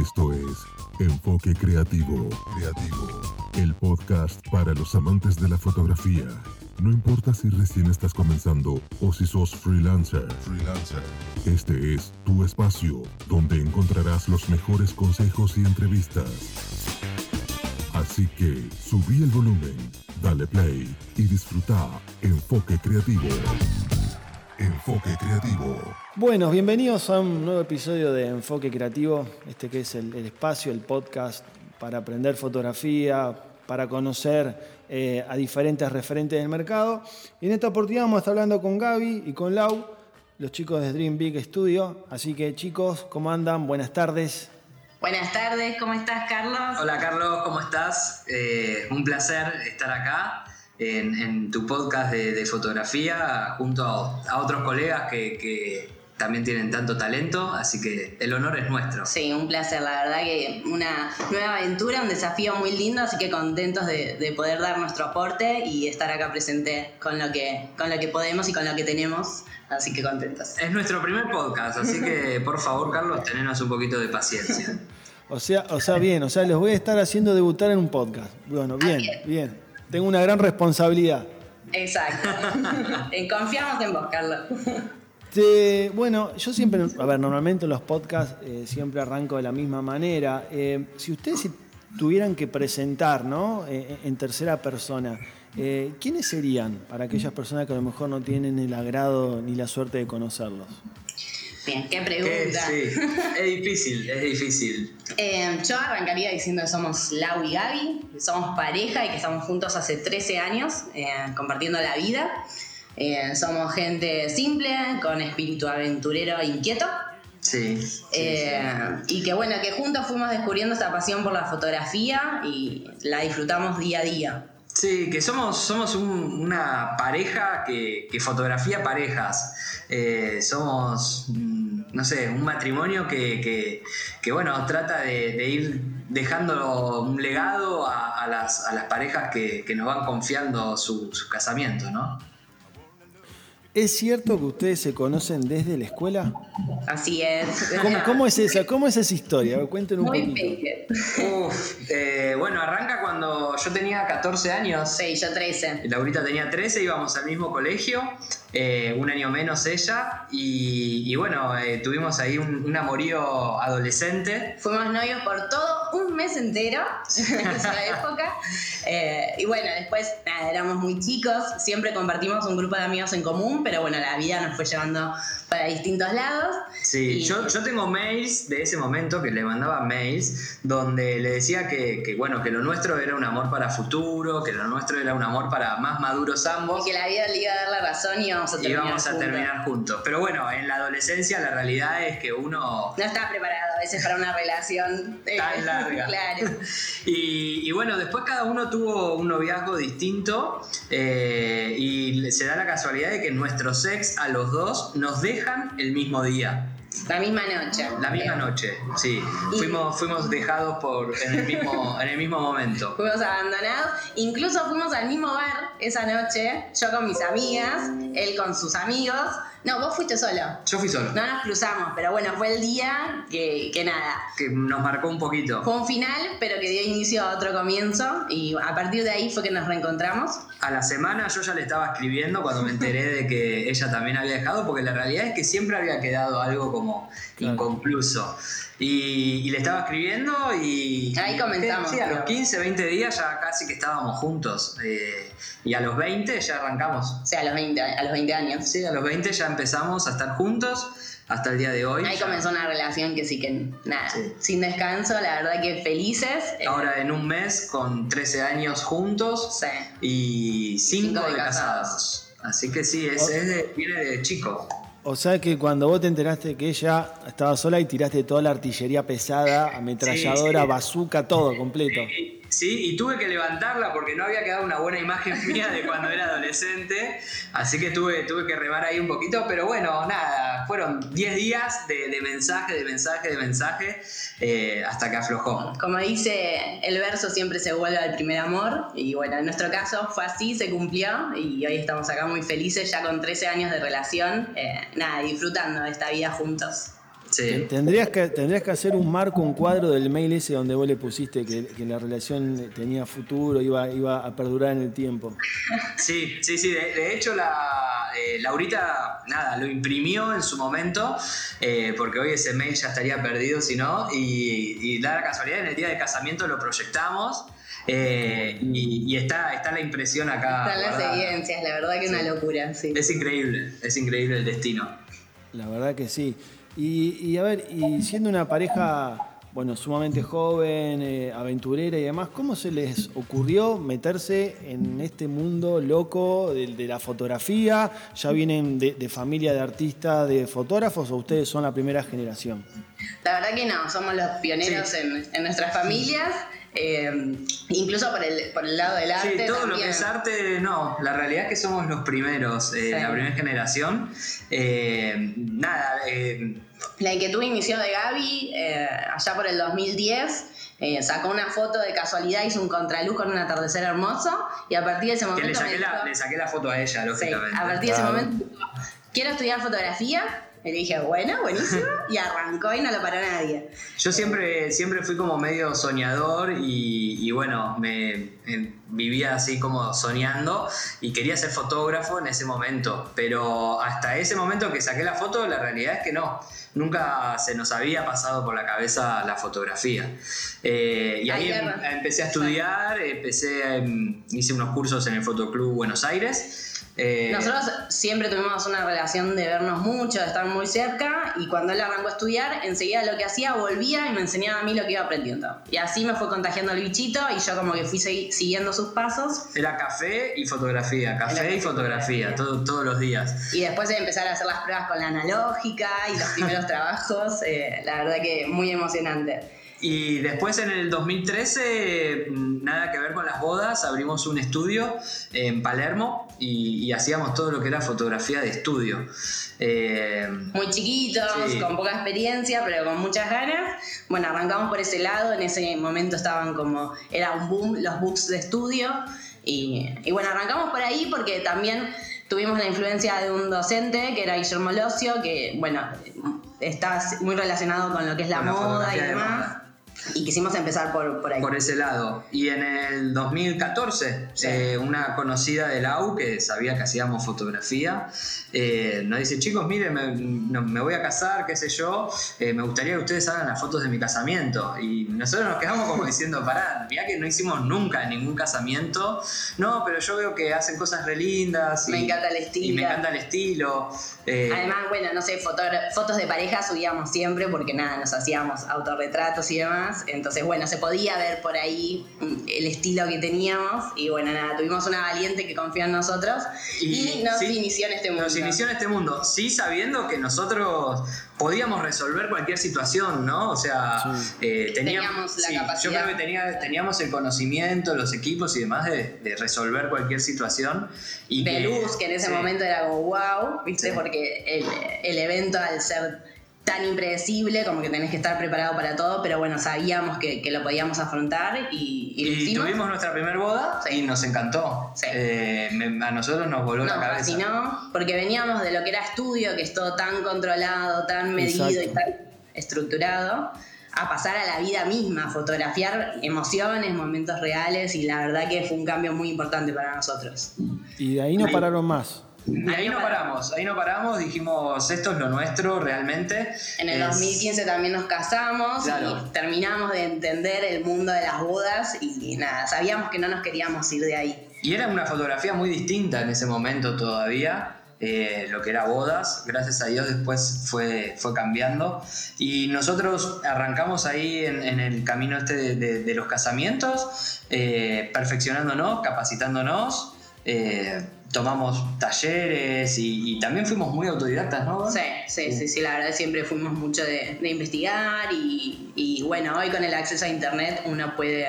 Esto es Enfoque Creativo. Creativo. El podcast para los amantes de la fotografía. No importa si recién estás comenzando o si sos freelancer. Freelancer. Este es tu espacio donde encontrarás los mejores consejos y entrevistas. Así que subí el volumen, dale play y disfruta Enfoque Creativo. Enfoque Creativo. Bueno, bienvenidos a un nuevo episodio de Enfoque Creativo, este que es el, el espacio, el podcast para aprender fotografía, para conocer eh, a diferentes referentes del mercado. Y en esta oportunidad vamos a estar hablando con Gaby y con Lau, los chicos de Dream Big Studio. Así que chicos, ¿cómo andan? Buenas tardes. Buenas tardes, ¿cómo estás Carlos? Hola Carlos, ¿cómo estás? Eh, un placer estar acá en, en tu podcast de, de fotografía junto a, a otros colegas que, que, también tienen tanto talento, así que el honor es nuestro. Sí, un placer, la verdad que una nueva aventura, un desafío muy lindo, así que contentos de, de poder dar nuestro aporte y estar acá presente con lo, que, con lo que podemos y con lo que tenemos, así que contentos. Es nuestro primer podcast, así que por favor Carlos, tenenos un poquito de paciencia. O sea, o sea, bien, o sea, los voy a estar haciendo debutar en un podcast. Bueno, bien, bien. bien. Tengo una gran responsabilidad. Exacto. Confiamos en vos, Carlos. Este, bueno, yo siempre, a ver, normalmente los podcasts eh, siempre arranco de la misma manera. Eh, si ustedes tuvieran que presentar, ¿no? Eh, en tercera persona, eh, ¿quiénes serían para aquellas personas que a lo mejor no tienen el agrado ni la suerte de conocerlos? Bien, qué pregunta. Sí, es difícil, es difícil. Eh, yo arrancaría diciendo que somos Lau y Gaby, que somos pareja y que estamos juntos hace 13 años, eh, compartiendo la vida. Eh, somos gente simple, con espíritu aventurero e inquieto. Sí. sí, Eh, y que bueno, que juntos fuimos descubriendo esta pasión por la fotografía y la disfrutamos día a día. Sí, que somos, somos un- una pareja que, que fotografía parejas. Eh, somos, mm, no sé, un matrimonio que, que- bueno, trata de, de ir dejando un legado a, a las, a las parejas que, que nos van confiando su, su casamiento, ¿no? ¿Es cierto que ustedes se conocen desde la escuela? Así es. ¿Cómo, cómo es esa, cómo es esa historia? Cuenten un Muy poquito. Uf, eh, bueno, arranca cuando yo tenía 14 años. Sí, yo 13. Laurita tenía 13, íbamos al mismo colegio, eh, un año menos ella, y, y bueno, eh, tuvimos ahí un, un amorío adolescente. Fuimos novios por todo un mes entero en esa época. Eh, y bueno, después nada, éramos muy chicos, siempre compartimos un grupo de amigos en común, pero bueno, la vida nos fue llevando para distintos lados. Sí, Y- yo, yo tengo mails de ese momento que le mandaba mails donde le decía que, que, bueno, que lo nuestro era un amor para futuro, que lo nuestro era un amor para más maduros ambos. Y que la vida le iba a dar la razón y íbamos a terminar. íbamos a juntos. terminar juntos. Pero bueno, en la adolescencia la realidad es que uno No estaba preparado a veces para una relación eh, Tan larga. Claro. Y, y bueno, después cada uno tuvo un noviazgo distinto eh, y se da la casualidad de que nuestros ex a los dos nos dejan el mismo día, La misma noche. la misma noche, sí. Fuimos, fuimos dejados por, en, el mismo, en el mismo momento. Fuimos abandonados, incluso fuimos al mismo bar esa noche, yo con mis amigas, él con sus amigos. No, vos fuiste solo. Yo fui solo, No nos cruzamos, pero bueno, fue el día que, que nada. que nos marcó un poquito. Fue un final, pero que dio inicio a otro comienzo y a partir de ahí fue que nos reencontramos. A la semana yo ya le estaba escribiendo cuando me enteré de que ella también había dejado, porque la realidad es que siempre había quedado algo como Claro. Y, y le estaba escribiendo y... Ahí comenzamos. Sí, a los 15, 20 días ya casi que estábamos juntos. eh, y a los 20 ya arrancamos. O sea, a los 20, a los 20 años. Sí, a los 20 ya empezamos a estar juntos hasta el día de hoy. Ahí Ya- comenzó una relación que sí que nada, Sí. sin descanso, la verdad que felices. Eh, Ahora en un mes con 13 años juntos sí. y 5 Cinco de de casados. Así que sí, es, es de- viene de chico. O sea que cuando vos te enteraste que ella estaba sola y tiraste toda la artillería pesada, ametralladora, Sí, sí. bazooka, todo completo. Y- Sí, y tuve que levantarla porque no había quedado una buena imagen mía de cuando era adolescente, así que tuve, tuve que remar ahí un poquito, pero bueno, nada, fueron 10 días de, mensaje, de mensaje, de mensaje, eh, hasta que aflojó. Como dice el verso, siempre se vuelve al primer amor. Y bueno, en nuestro caso fue así, se cumplió. Y hoy estamos acá muy felices, ya con 13 años de relación. eh, nada, disfrutando de esta vida juntos. Tendrías que, tendrías que hacer un marco, un cuadro del mail ese donde vos le pusiste que, la relación tenía futuro, iba, iba a perdurar en el tiempo. Sí, sí, sí. De, hecho, la, eh, Laurita, nada, lo imprimió en su momento, eh, porque hoy ese mail ya estaría perdido si no, y, y da la casualidad, en el día de casamiento lo proyectamos. Eh, y, está, está la impresión acá. Están las evidencias, la verdad que es una locura. Sí. Es increíble, es increíble el destino. La verdad que sí. Y, a ver, y siendo una pareja, bueno, sumamente joven, eh, aventurera y demás, ¿cómo se les ocurrió meterse en este mundo loco de, la fotografía? ¿Ya vienen de, familia de artistas, de fotógrafos o ustedes son la primera generación? La verdad que no, somos los pioneros en, en nuestras familias. Eh, incluso por el, por el lado del arte. Sí, todo lo que es arte, no. La realidad es que somos los primeros, eh, la primera generación. Eh, nada. La inquietud inició de Gaby allá por el 2010. sacó una foto de casualidad, hizo un contraluz con un atardecer hermoso y a partir de ese momento. le, saqué, la, le saqué la foto a ella, lógicamente. a partir de ese momento, quiero estudiar fotografía y dije, bueno, buenísimo, y arrancó y no lo paró nadie. Yo siempre, siempre fui como medio soñador y, bueno, me vivía así como soñando y quería ser fotógrafo en ese momento, pero hasta ese momento que saqué la foto, la realidad es que no, nunca se nos había pasado por la cabeza la fotografía. Eh, y ahí em, empecé a estudiar, empecé, em, hice unos cursos en el Fotoclub Buenos Aires eh, Nosotros siempre tuvimos una relación de vernos mucho, de estar muy cerca, y cuando él arrancó a estudiar, enseguida lo que hacía volvía y me enseñaba a mí lo que iba aprendiendo. Y así me fue contagiando el bichito y yo como que fui siguiendo sus pasos. Era café y fotografía, café y fotografía, todos los días. Y después de empezar a hacer las pruebas con la analógica y los primeros trabajos, eh, la verdad que muy emocionante. Y después en el 2013, mm, nada que ver con las bodas, abrimos un estudio en Palermo y, hacíamos todo lo que era fotografía de estudio. Eh, Muy chiquitos, con poca experiencia, pero con muchas ganas. Bueno, arrancamos por ese lado, en ese momento estaban como, era un boom los books de estudio. Y, y bueno, arrancamos por ahí porque también tuvimos la influencia de un docente que era Guillermo Locio, que bueno, está muy relacionado con lo que es la, moda y demás. Y quisimos empezar por, por ahí. Por ese lado. Y en el 2014, eh, una conocida de la U que sabía que hacíamos fotografía, eh, nos dice, chicos, miren, me, voy a casar, qué sé yo, eh, me gustaría que ustedes hagan las fotos de mi casamiento. Y nosotros nos quedamos como diciendo, pará, mira que no hicimos nunca ningún casamiento. No, pero yo veo que hacen cosas re lindas. Y, me encanta el estilo. Y me encanta el estilo. Además, bueno, no sé, fotos de pareja subíamos siempre porque nada, nos hacíamos autorretratos y demás. Entonces, bueno, se podía ver por ahí mm, el estilo que teníamos. Y bueno, nada, tuvimos una valiente que confió en nosotros y, nos inició en este mundo. Nos inició en este mundo, sí sabiendo que nosotros podíamos resolver cualquier situación, ¿no? O sea, eh, teníamos, la capacidad. Yo creo que teníamos el conocimiento, los equipos y demás de, resolver cualquier situación. Y de luz, que en ese momento era como wow, ¿viste? Porque el, el evento al ser tan impredecible como que tenés que estar preparado para todo, pero bueno, sabíamos que, lo podíamos afrontar y, y, tuvimos nuestra primera boda y nos encantó. Eh, a nosotros nos voló la cabeza. no, porque veníamos de lo que era estudio, que es todo tan controlado, tan medido y tan estructurado, a pasar a la vida misma, fotografiar emociones, momentos reales y la verdad que fue un cambio muy importante para nosotros. Y de ahí no pararon más. Ahí no paramos, ahí no paramos, dijimos esto es lo nuestro realmente. En el 2015 también nos casamos y terminamos de entender el mundo de las bodas y nada, sabíamos que no nos queríamos ir de ahí. Y era una fotografía muy distinta en ese momento todavía. Eh, lo que era bodas, gracias a Dios después fue, fue cambiando y nosotros arrancamos ahí en, el camino este de, los casamientos, eh, perfeccionándonos, capacitándonos, eh, tomamos talleres y, también fuimos muy autodidactas, ¿no? Sí, sí, sí, sí, la verdad siempre fuimos mucho de, investigar y, bueno, hoy con el acceso a internet uno puede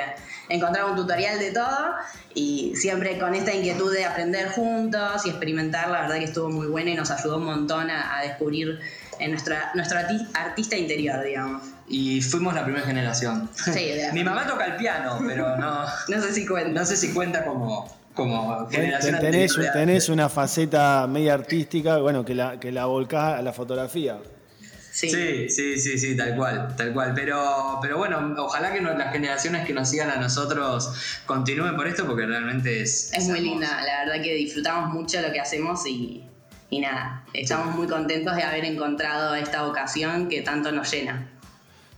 encontrar un tutorial de todo y siempre con esta inquietud de aprender juntos y experimentar, la verdad que estuvo muy buena y nos ayudó un montón a, descubrir en nuestra, nuestro artista interior, digamos. Y fuimos la primera generación. Sí, Mi mamá toca el piano, pero no, no sé si cuenta. No sé si cuenta como, como generación tenés, una faceta media artística, bueno, que la, que la volcás a la fotografía. Sí. sí, sí, sí, tal cual, tal cual. Pero, pero bueno, ojalá que las generaciones que nos sigan a nosotros continúen por esto porque realmente es... Es, muy linda, la verdad que disfrutamos mucho lo que hacemos y, nada, estamos muy contentos de haber encontrado esta vocación que tanto nos llena.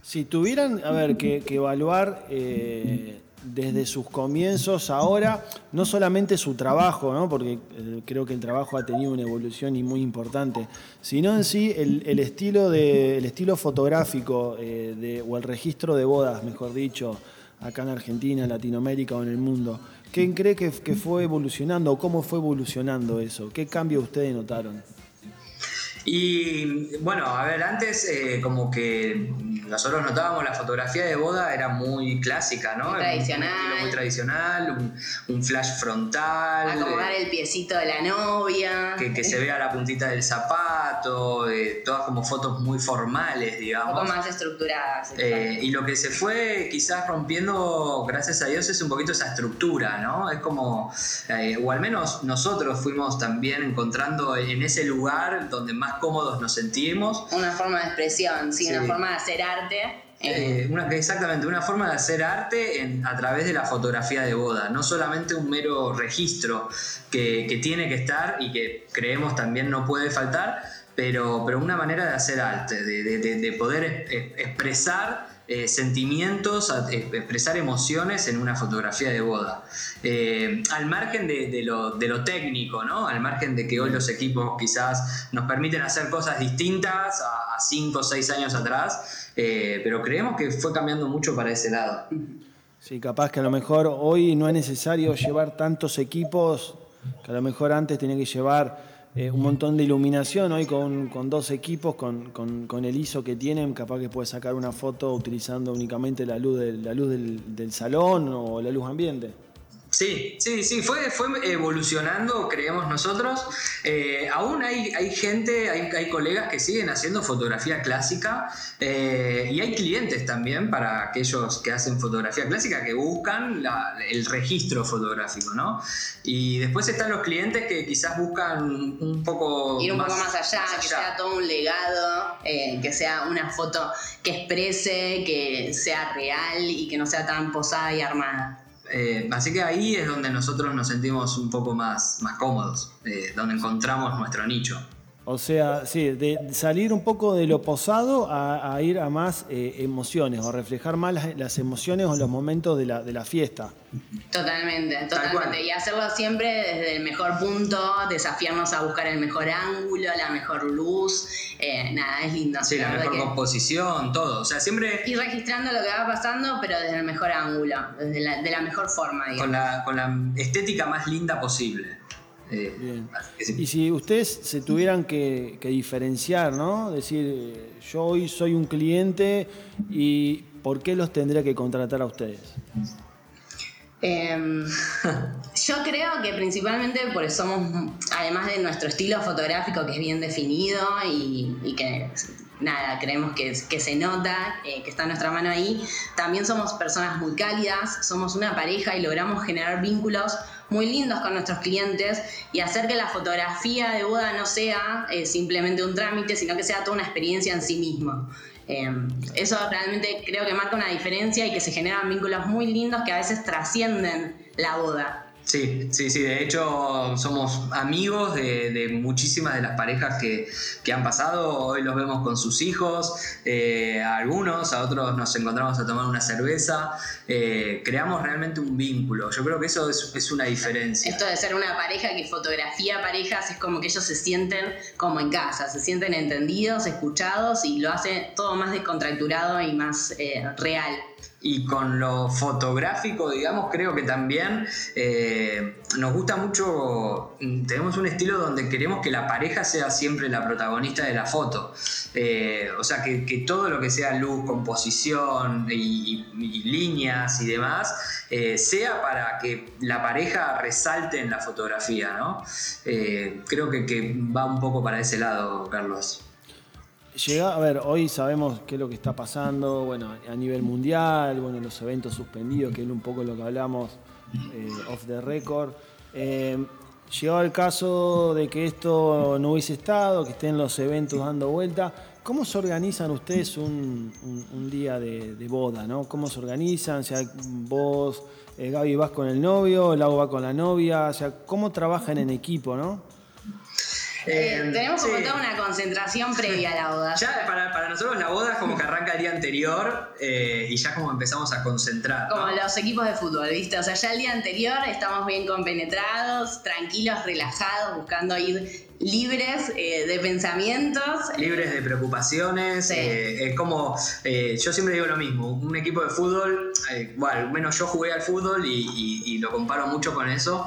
Si tuvieran, a ver, que, evaluar eh, desde sus comienzos ahora, no solamente su trabajo, ¿no? porque eh, creo que el trabajo ha tenido una evolución muy importante, sino en sí el, estilo, de, estilo fotográfico eh, o el registro de bodas, mejor dicho, acá en Argentina, en Latinoamérica o en el mundo. ¿Quién cree que, que fue evolucionando o cómo fue evolucionando eso? ¿Qué cambio ustedes notaron? Y bueno, a ver, antes eh, como que nosotros notábamos la fotografía de boda era muy clásica, ¿no? Muy tradicional. muy tradicional, un, flash frontal. Acomodar el piecito de la novia. Que, se vea la puntita del zapato, todas como fotos muy formales, digamos. Un poco más estructuradas. Eh, y lo que se fue quizás rompiendo, gracias a Dios, es un poquito esa estructura, ¿no? Es como, eh, o al menos nosotros fuimos también encontrando en ese lugar donde más cómodos nos sentimos. Una forma de expresión, sí, una forma de hacer arte. Eh, una, exactamente, una forma de hacer arte a través de la fotografía de boda, no solamente un mero registro que, tiene que estar y que creemos también no puede faltar, pero, pero una manera de hacer arte, de poder expresar eh, sentimientos, eh, expresar emociones en una fotografía de boda. Eh, al margen de, lo, técnico, ¿no? Al margen de que hoy los equipos quizás nos permiten hacer cosas distintas a 5 o 6 años atrás, pero creemos que fue cambiando mucho para ese lado. Sí, capaz que a lo mejor hoy no es necesario llevar tantos equipos, que a lo mejor antes tenía que llevar eh, un montón de iluminación hoy con, dos equipos, con, el ISO que tienen, capaz que puedes sacar una foto utilizando únicamente la luz, la luz del, del salón o la luz ambiente. Sí, sí, sí, fue, fue evolucionando, creemos nosotros. Eh, aún hay, hay gente, hay, hay, colegas que siguen haciendo fotografía clásica eh, y hay clientes también para aquellos que hacen fotografía clásica que buscan el registro fotográfico, ¿no? Y después están los clientes que quizás buscan un poco... Ir un poco más allá, que sea todo un legado, eh, que sea una foto que exprese, que sea real y que no sea tan posada y armada. Eh, así que ahí es donde nosotros nos sentimos un poco más, más cómodos, eh, donde encontramos nuestro nicho. O sea, sí, de salir un poco de lo posado a, ir a más eh, emociones o reflejar más las, emociones o los momentos de la, de la fiesta. Totalmente, totalmente. Y hacerlo siempre desde el mejor punto, desafiarnos a buscar el mejor ángulo, la mejor luz. Eh, nada, es lindo. Sí, la, mejor composición, todo. O sea, siempre. Ir registrando lo que va pasando, pero desde el mejor ángulo, desde la, de la mejor forma, Con la, con la estética más linda posible. Eh, y si ustedes se tuvieran que, diferenciar, ¿no? Decir, yo hoy soy un cliente y ¿por qué los tendría que contratar a ustedes? Em, yo creo que principalmente porque somos, además de nuestro estilo fotográfico que es bien definido y, que nada, creemos que, que se nota, eh, que está nuestra mano ahí, también somos personas muy cálidas, somos una pareja y logramos generar vínculos muy lindos con nuestros clientes y hacer que la fotografía de boda no sea eh, simplemente un trámite, sino que sea toda una experiencia en sí mismo. Eh, eso realmente creo que marca una diferencia y que se generan vínculos muy lindos que a veces trascienden la boda. Sí, sí, sí. De hecho, somos amigos de, muchísimas de las parejas que, han pasado. Hoy los vemos con sus hijos, eh, a algunos, a otros nos encontramos a tomar una cerveza. Eh, creamos realmente un vínculo. Yo creo que eso es, una diferencia. Esto de ser una pareja que fotografía parejas es como que ellos se sienten como en casa, se sienten entendidos, escuchados y lo hace todo más descontracturado y más eh, real y con lo fotográfico, digamos, creo que también eh, nos gusta mucho, mm, tenemos un estilo donde queremos que la pareja sea siempre la protagonista de la foto. Eh, o sea, que, todo lo que sea luz, composición y, líneas y demás, eh, sea para que la pareja resalte en la fotografía, ¿no? creo que, que va un poco para ese lado, Carlos. Llega, a ver, hoy sabemos qué es lo que está pasando, bueno, a nivel mundial, bueno, los eventos suspendidos, que es un poco lo que hablamos eh, off the record. Eh, el caso de que esto no hubiese estado, que estén los eventos dando vuelta, ¿cómo se organizan ustedes un, día de, boda? ¿no? ¿Cómo se organizan? O vos, eh, Gaby, vas con el novio, Lau va con la novia, o sea, ¿cómo trabajan en equipo? ¿no? Eh, eh, tenemos como toda una concentración previa a la boda. Ya para, nosotros la boda es como que arranca el día anterior eh, y ya como empezamos a concentrar. Como los equipos de fútbol, ¿viste? O sea, ya el día anterior estamos bien compenetrados, tranquilos, relajados, buscando ir libres eh, de pensamientos. Libres de preocupaciones. Eh, es como, eh, yo siempre digo lo mismo, un equipo de fútbol, bueno, menos yo jugué al fútbol y, lo comparo mucho con eso.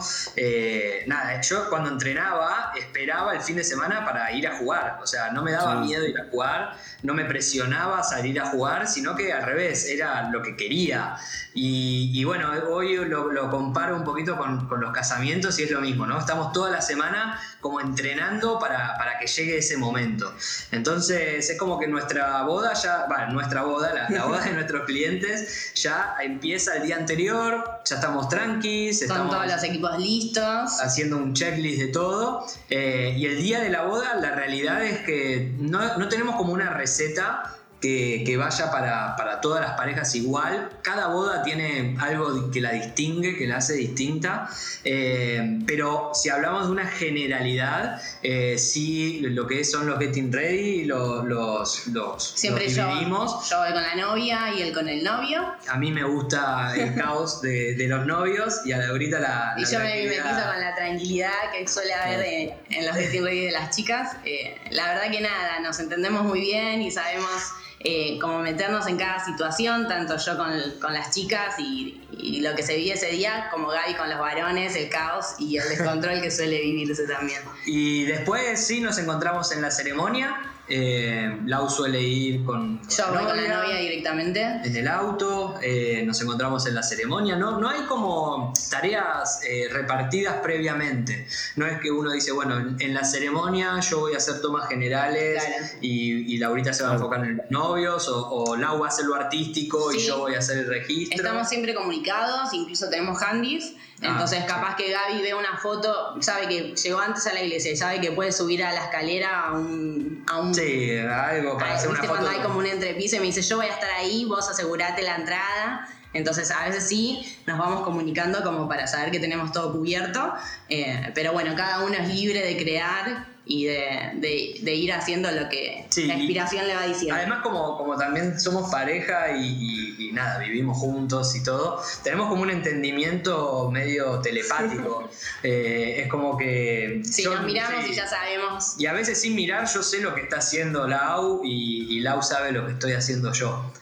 nada, yo cuando entrenaba esperaba el fin de semana para ir a jugar, o sea, no me daba miedo ir a jugar, no me presionaba salir a jugar, sino que al revés, era lo que quería. Y, bueno, hoy lo, comparo un poquito con, con los casamientos y es lo mismo, ¿no? Estamos toda la semana como entrenando para, para, que llegue ese momento. Entonces es como que nuestra boda ya, bueno, nuestra boda, la, boda de nuestros clientes ya empieza el día anterior, ya estamos tranquis, estamos todos los equipos listos, haciendo un checklist de todo. Eh, y el día de la boda, la realidad es que no, no tenemos como una receta que, vaya para, todas las parejas igual. Cada boda tiene algo que la distingue, que la hace distinta. Eh, pero si hablamos de una generalidad, eh, sí, lo que son los getting ready, los, los, los Siempre yo, yo voy con la novia y él con el novio. A mí me gusta el caos de, los novios y a ahorita la. Y yo me, me con la tranquilidad que suele haber en los getting ready de las chicas. Eh, la verdad que nada, nos entendemos muy bien y sabemos eh, como meternos en cada situación, tanto yo con, con las chicas y, lo que se vive ese día, como Gaby con los varones, el caos y el descontrol que suele vivirse también. Y después sí nos encontramos en la ceremonia eh, Lau suele ir con, Yo voy con la novia directamente. En el auto, eh, nos encontramos en la ceremonia. No, no hay como tareas eh, repartidas previamente. No es que uno dice, bueno, en, la ceremonia yo voy a hacer tomas generales y, y, Laurita se va a enfocar en los novios, o, Lau va a hacer lo artístico y yo voy a hacer el registro. Estamos siempre comunicados, incluso tenemos handys. Ah, Entonces, capaz que Gaby ve una foto, sabe que llegó antes a la iglesia y sabe que puede subir a la escalera a un. A un sí, algo para hacer una foto. cuando hay como un entrepiso y me dice, yo voy a estar ahí, vos asegurate la entrada. Entonces, a veces sí nos vamos comunicando como para saber que tenemos todo cubierto. Eh, pero bueno, cada uno es libre de crear y de, ir haciendo lo que la inspiración le va diciendo. Además, como, como también somos pareja y, nada, vivimos juntos y todo, tenemos como un entendimiento medio telepático. Eh, es como que... Sí, nos miramos y ya sabemos. Y a veces sin mirar yo sé lo que está haciendo Lau y, Lau sabe lo que estoy haciendo yo.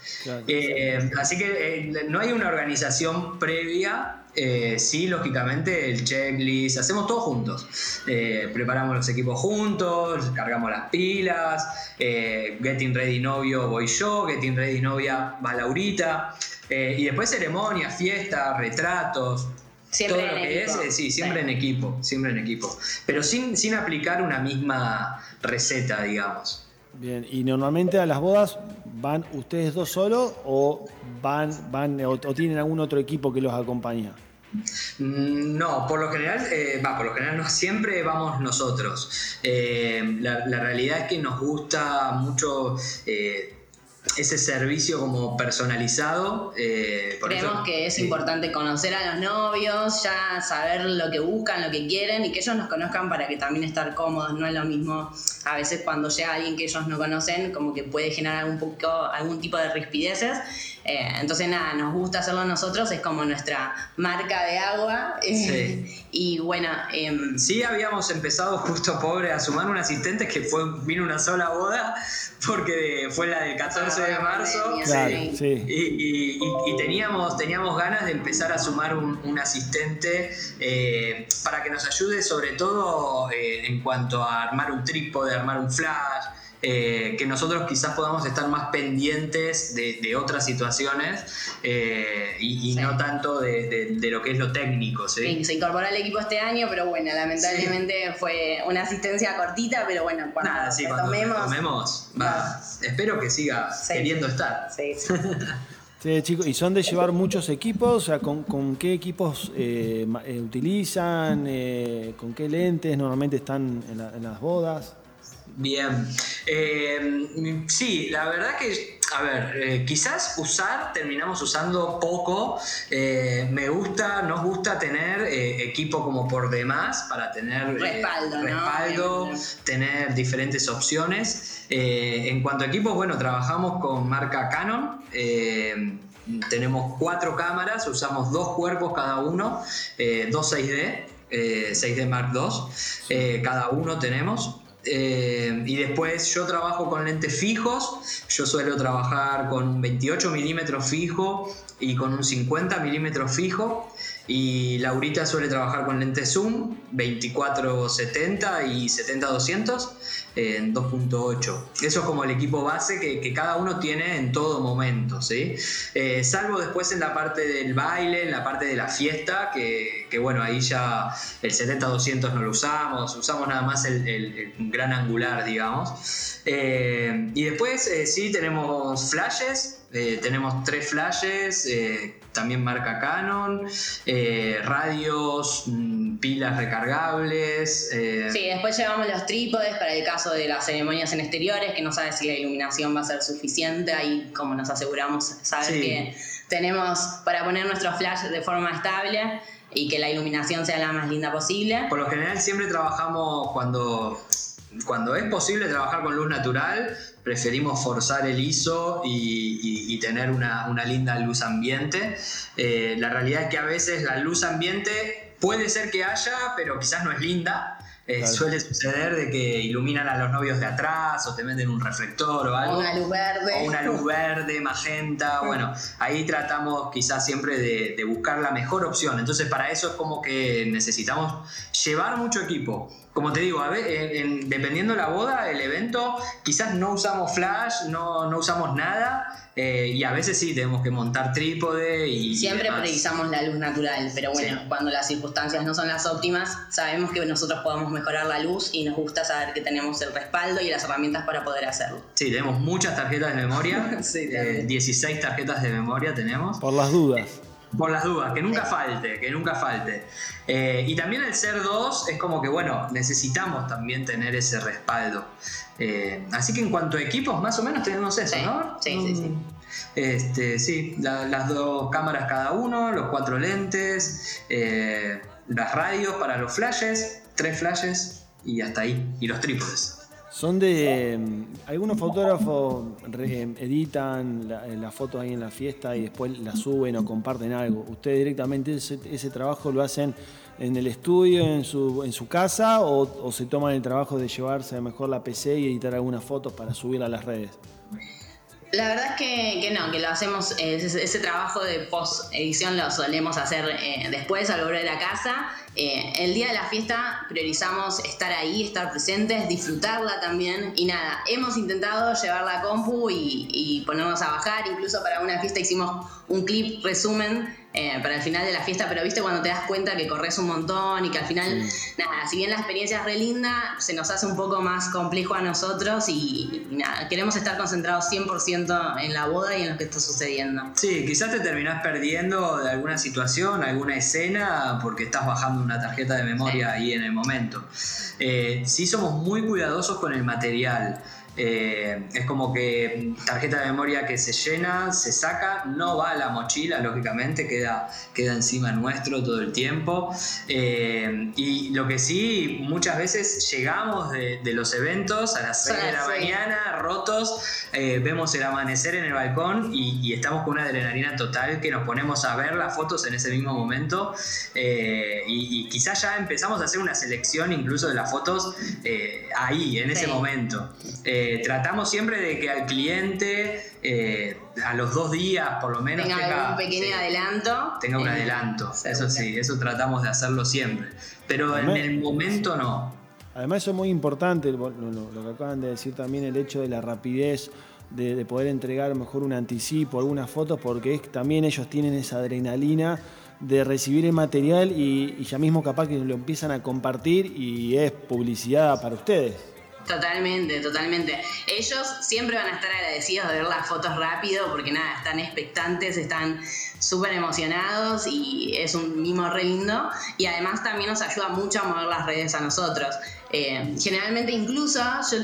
Eh, así que eh, no hay una organización previa eh, sí, lógicamente, el checklist, hacemos todo juntos. Eh, preparamos los equipos juntos, cargamos las pilas, eh, Getting Ready novio voy yo, Getting Ready novia va Laurita, y después ceremonia, fiesta, retratos. Siempre todo lo que es, sí, siempre en equipo, siempre en equipo. Pero sin, sin aplicar una misma receta, digamos. Bien, y normalmente a las bodas van ustedes dos solos o van, van o tienen algún otro equipo que los acompaña. Mm, no, por lo general, eh, va, por lo general no siempre vamos nosotros. Eh, la, realidad es que nos gusta mucho eh, ese servicio como personalizado. Eh, Creemos que es importante conocer a los novios, ya saber lo que buscan, lo que quieren y que ellos nos conozcan para que también estar cómodos. No es lo mismo a veces cuando llega alguien que ellos no conocen, como que puede generar algún, poco, algún tipo de rispideces. Eh, entonces, nada, nos gusta hacerlo nosotros, es como nuestra marca de agua. y bueno. Em, sí, habíamos empezado justo pobre a sumar un asistente que fue, vino una sola boda, porque fue la del 14 de marzo. y, teníamos, teníamos ganas de empezar a sumar un, asistente eh, para que nos ayude, sobre todo eh, en cuanto a armar un trípode, armar un flash. Eh, que nosotros quizás podamos estar más pendientes de, otras situaciones eh, y, no tanto de, lo que es lo técnico. ¿sí? se incorporó al equipo este año, pero bueno, lamentablemente fue una asistencia cortita, pero bueno, cuando Nada, tomemos, espero que siga queriendo estar. Sí, chicos, ¿y son de llevar muchos equipos? O sea, ¿con, qué equipos eh, utilizan? Eh, ¿Con qué lentes normalmente están en, las bodas? Bien. sí, la verdad que, a ver, quizás usar, terminamos usando poco. me gusta, nos gusta tener equipo como por demás para tener respaldo, respaldo tener diferentes opciones. Eh, en cuanto a equipos, bueno, trabajamos con marca Canon. Eh, tenemos cuatro cámaras, usamos dos cuerpos cada uno, eh, dos 6D, 6D Mark II, cada uno tenemos. Y después yo trabajo con lentes fijos, yo suelo trabajar con un 28 milímetros fijo y con un 50 milímetros fijo. Y Laurita suele trabajar con lentes zoom 24-70 y 70-200 en 2.8. Eso es como el equipo base que, cada uno tiene en todo momento, ¿sí? Eh, salvo después en la parte del baile, en la parte de la fiesta, que, bueno, ahí ya el 70-200 no lo usamos, usamos nada más el, gran angular, digamos. Eh, y después eh, sí tenemos flashes, tenemos tres flashes, también marca Canon, radios, mm, pilas recargables. Sí, después llevamos los trípodes para el caso de las ceremonias en exteriores, que no sabes si la iluminación va a ser suficiente, ahí como nos aseguramos, sabes que tenemos para poner nuestro flash de forma estable y que la iluminación sea la más linda posible. Por lo general siempre trabajamos cuando, cuando es posible trabajar con luz natural, preferimos forzar el ISO y, tener una, linda luz ambiente. Eh, la realidad es que a veces la luz ambiente puede ser que haya, pero quizás no es linda. Eh, suele suceder de que iluminan a los novios de atrás o te venden un reflector o algo. O una luz verde. O una luz verde, magenta. Bueno, ahí tratamos quizás siempre de, buscar la mejor opción. Entonces para eso es como que necesitamos llevar mucho equipo. Como te digo, a ver, dependiendo la boda, el evento, quizás no usamos flash, no, no usamos nada eh, y a veces sí, tenemos que montar trípode y. Siempre priorizamos la luz natural, pero bueno, cuando las circunstancias no son las óptimas, sabemos que nosotros podemos mejorar la luz y nos gusta saber que tenemos el respaldo y las herramientas para poder hacerlo. Sí, tenemos muchas tarjetas de memoria, sí, 16 eh, tarjetas de memoria tenemos. Por las dudas. Por las dudas, que nunca falte, que nunca falte. Eh, y también el ser dos es como que, bueno, necesitamos también tener ese respaldo. Eh, así que en cuanto a equipos, más o menos tenemos eso, ¿no? Sí, sí, sí. Este, sí, las dos cámaras cada uno, los cuatro lentes, eh, las radios para los flashes, tres flashes y hasta ahí, y los trípodes. Son de. Mm, algunos fotógrafos editan la, foto ahí en la fiesta y después la suben o comparten algo. ¿Ustedes directamente ese, trabajo lo hacen en el estudio, en su, en su casa, o, se toman el trabajo de llevarse mejor la PC y editar algunas fotos para subir a las redes? La verdad es que, no, que lo hacemos, eh, ese, trabajo de post-edición lo solemos hacer eh, después al volver a casa. Eh, el día de la fiesta priorizamos estar ahí, estar presentes, disfrutarla también. Y nada, hemos intentado llevar la compu y, y ponernos a bajar. Incluso para una fiesta hicimos un clip resumen eh, para el final de la fiesta, pero viste cuando te das cuenta que corres un montón y que al final, nada, si bien la experiencia es re linda, se nos hace un poco más complejo a nosotros y, nada, queremos estar concentrados 100% en la boda y en lo que está sucediendo. Sí, quizás te terminás perdiendo de alguna situación, alguna escena, porque estás bajando una tarjeta de memoria ahí en el momento. Eh, sí somos muy cuidadosos con el material. Eh, es como que tarjeta de memoria que se llena, se saca, no va a la mochila, lógicamente, queda, queda encima nuestro todo el tiempo. Eh, y lo que sí, muchas veces llegamos de, los eventos a las 6 de la mañana, rotos, eh, vemos el amanecer en el balcón y, estamos con una adrenalina total que nos ponemos a ver las fotos en ese mismo momento. y, quizás ya empezamos a hacer una selección incluso de las fotos ahí, en ese momento. Eh, tratamos siempre de que al cliente eh, a los dos días por lo menos tenga, un pequeño adelanto. Tenga un adelanto, eso sí, eso tratamos de hacerlo siempre. Pero en el momento no. Además eso es muy importante, lo, que acaban de decir también, el hecho de la rapidez. De, poder entregar mejor un anticipo, algunas fotos, porque es, también ellos tienen esa adrenalina de recibir el material y, y ya mismo capaz que lo empiezan a compartir y es publicidad para ustedes. Totalmente, totalmente. Ellos siempre van a estar agradecidos de ver las fotos rápido porque nada, están expectantes, están súper emocionados y es un mimo re lindo. Y además también nos ayuda mucho a mover las redes a nosotros. Eh, generalmente incluso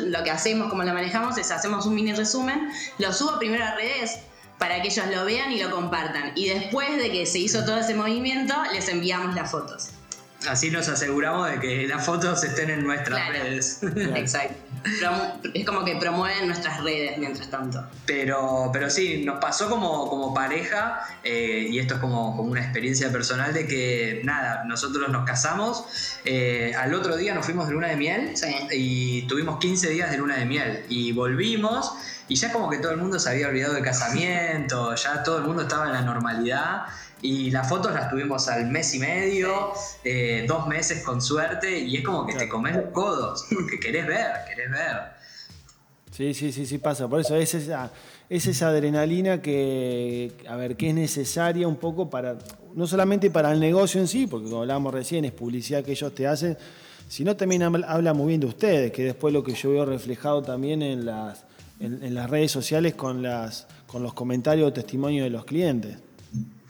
lo que hacemos, como lo manejamos, es hacemos un mini resumen, lo subo primero a redes para que ellos lo vean y lo compartan. Y después de que se hizo todo ese movimiento, les enviamos las fotos. Así nos aseguramos de que las fotos estén en nuestras redes. Exacto. es como que promueven nuestras redes mientras tanto. Pero, pero sí, nos pasó como, como pareja, eh, y esto es como, como, una experiencia personal, de que nada, nosotros nos casamos, eh, al otro día nos fuimos de luna de miel y tuvimos 15 días de luna de miel y volvimos. Y ya como que todo el mundo se había olvidado del casamiento, ya todo el mundo estaba en la normalidad y las fotos las tuvimos al mes y medio, eh, dos meses con suerte, y es como que te comes los codos, porque querés ver, querés ver. Sí, sí, sí, sí pasa. Por eso es esa, es esa adrenalina que, a ver, que es necesaria un poco para, no solamente para el negocio en sí, porque como hablábamos recién, es publicidad que ellos te hacen, sino también habla muy bien de ustedes, que después lo que yo veo reflejado también en las, en, las redes sociales con, las, con los comentarios o testimonios de los clientes.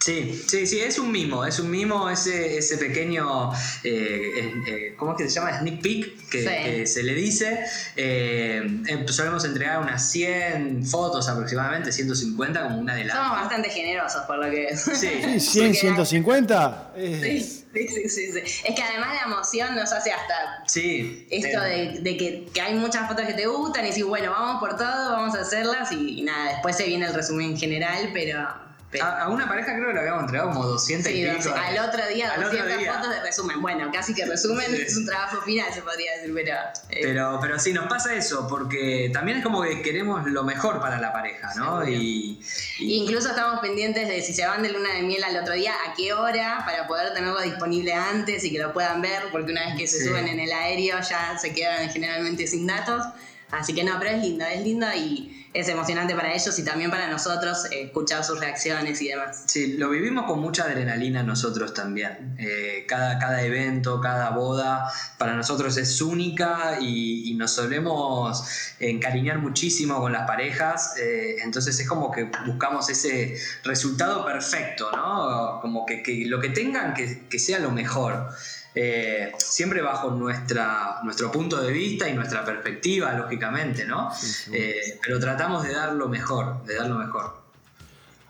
Sí, sí, sí, es un mimo, es un mimo ese, ese pequeño, eh, eh, ¿cómo es que se llama? Sneak peek, que, se le dice. Eh, em, solemos entregar unas 100 fotos aproximadamente, 150 como una de las... Somos bastante generosos por lo que... Sí, sí 100, 150. Sí, sí, sí, sí, Es que además la emoción nos hace hasta... Sí. Esto de, que, que, hay muchas fotos que te gustan y decir, bueno, vamos por todo, vamos a hacerlas y nada, después se viene el resumen general, pero... A, una pareja creo que le habíamos entregado como 200 y pico. Al otro día, 200 fotos de resumen. Bueno, casi que resumen es un trabajo final, se podría decir, pero, eh. pero... pero. sí, nos pasa eso, porque también es como que queremos lo mejor para la pareja, ¿no? Y, Incluso estamos pendientes de si se van de luna de miel al otro día, a qué hora, para poder tenerlo disponible antes y que lo puedan ver, porque una vez que se suben en el aéreo ya se quedan generalmente sin datos. Así que no, pero es lindo, es lindo y es emocionante para ellos y también para nosotros eh, escuchar sus reacciones y demás. Sí, lo vivimos con mucha adrenalina nosotros también. Eh, cada, cada evento, cada boda, para nosotros es única y, nos solemos encariñar muchísimo con las parejas. Eh, entonces es como que buscamos ese resultado perfecto, ¿no? Como que, lo que tengan, que, que sea lo mejor. Eh, siempre bajo nuestra, nuestro punto de vista y nuestra perspectiva, lógicamente, ¿no? Eh, pero tratamos de dar lo mejor, de dar lo mejor.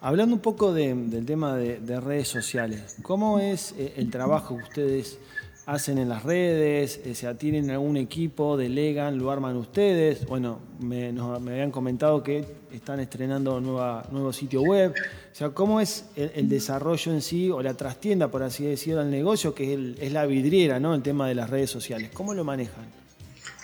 Hablando un poco del tema de, redes sociales, ¿cómo es eh, el trabajo que ustedes hacen en las redes? ¿Se ¿Tienen algún equipo? ¿Delegan? ¿Lo arman ustedes? Bueno, me, me habían comentado que están estrenando nueva, nuevo sitio web. O sea, ¿cómo es el, desarrollo en sí o la trastienda, por así decirlo, del negocio, que es, es, la vidriera, ¿no? El tema de las redes sociales. ¿Cómo lo manejan?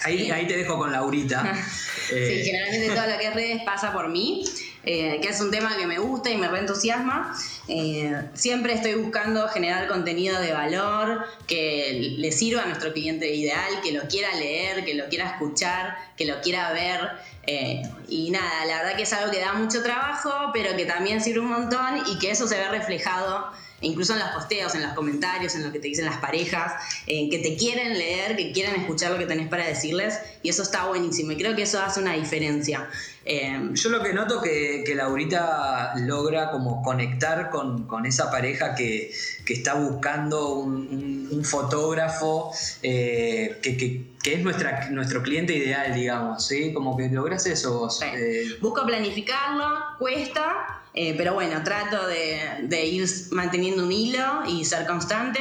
Ahí, ahí te dejo con Laurita. sí, eh, generalmente todo lo que es redes pasa por mí. Eh, que es un tema que me gusta y me reentusiasma. Eh, siempre estoy buscando generar contenido de valor que le sirva a nuestro cliente ideal, que lo quiera leer, que lo quiera escuchar, que lo quiera ver. Eh, y nada, la verdad que es algo que da mucho trabajo, pero que también sirve un montón y que eso se ve reflejado incluso en los posteos, en los comentarios, en lo que te dicen las parejas, que te quieren leer, que quieren escuchar lo que tenés para decirles, y eso está buenísimo, y creo que eso hace una diferencia. Eh, Yo lo que noto que, que Laurita logra como conectar con, esa pareja que, está buscando un, fotógrafo eh, que, es nuestra, nuestro cliente ideal, digamos, ¿sí? Como que logras eso vos. Eh. Busco planificarlo, cuesta, eh, pero bueno, trato de, ir manteniendo un hilo y ser constante.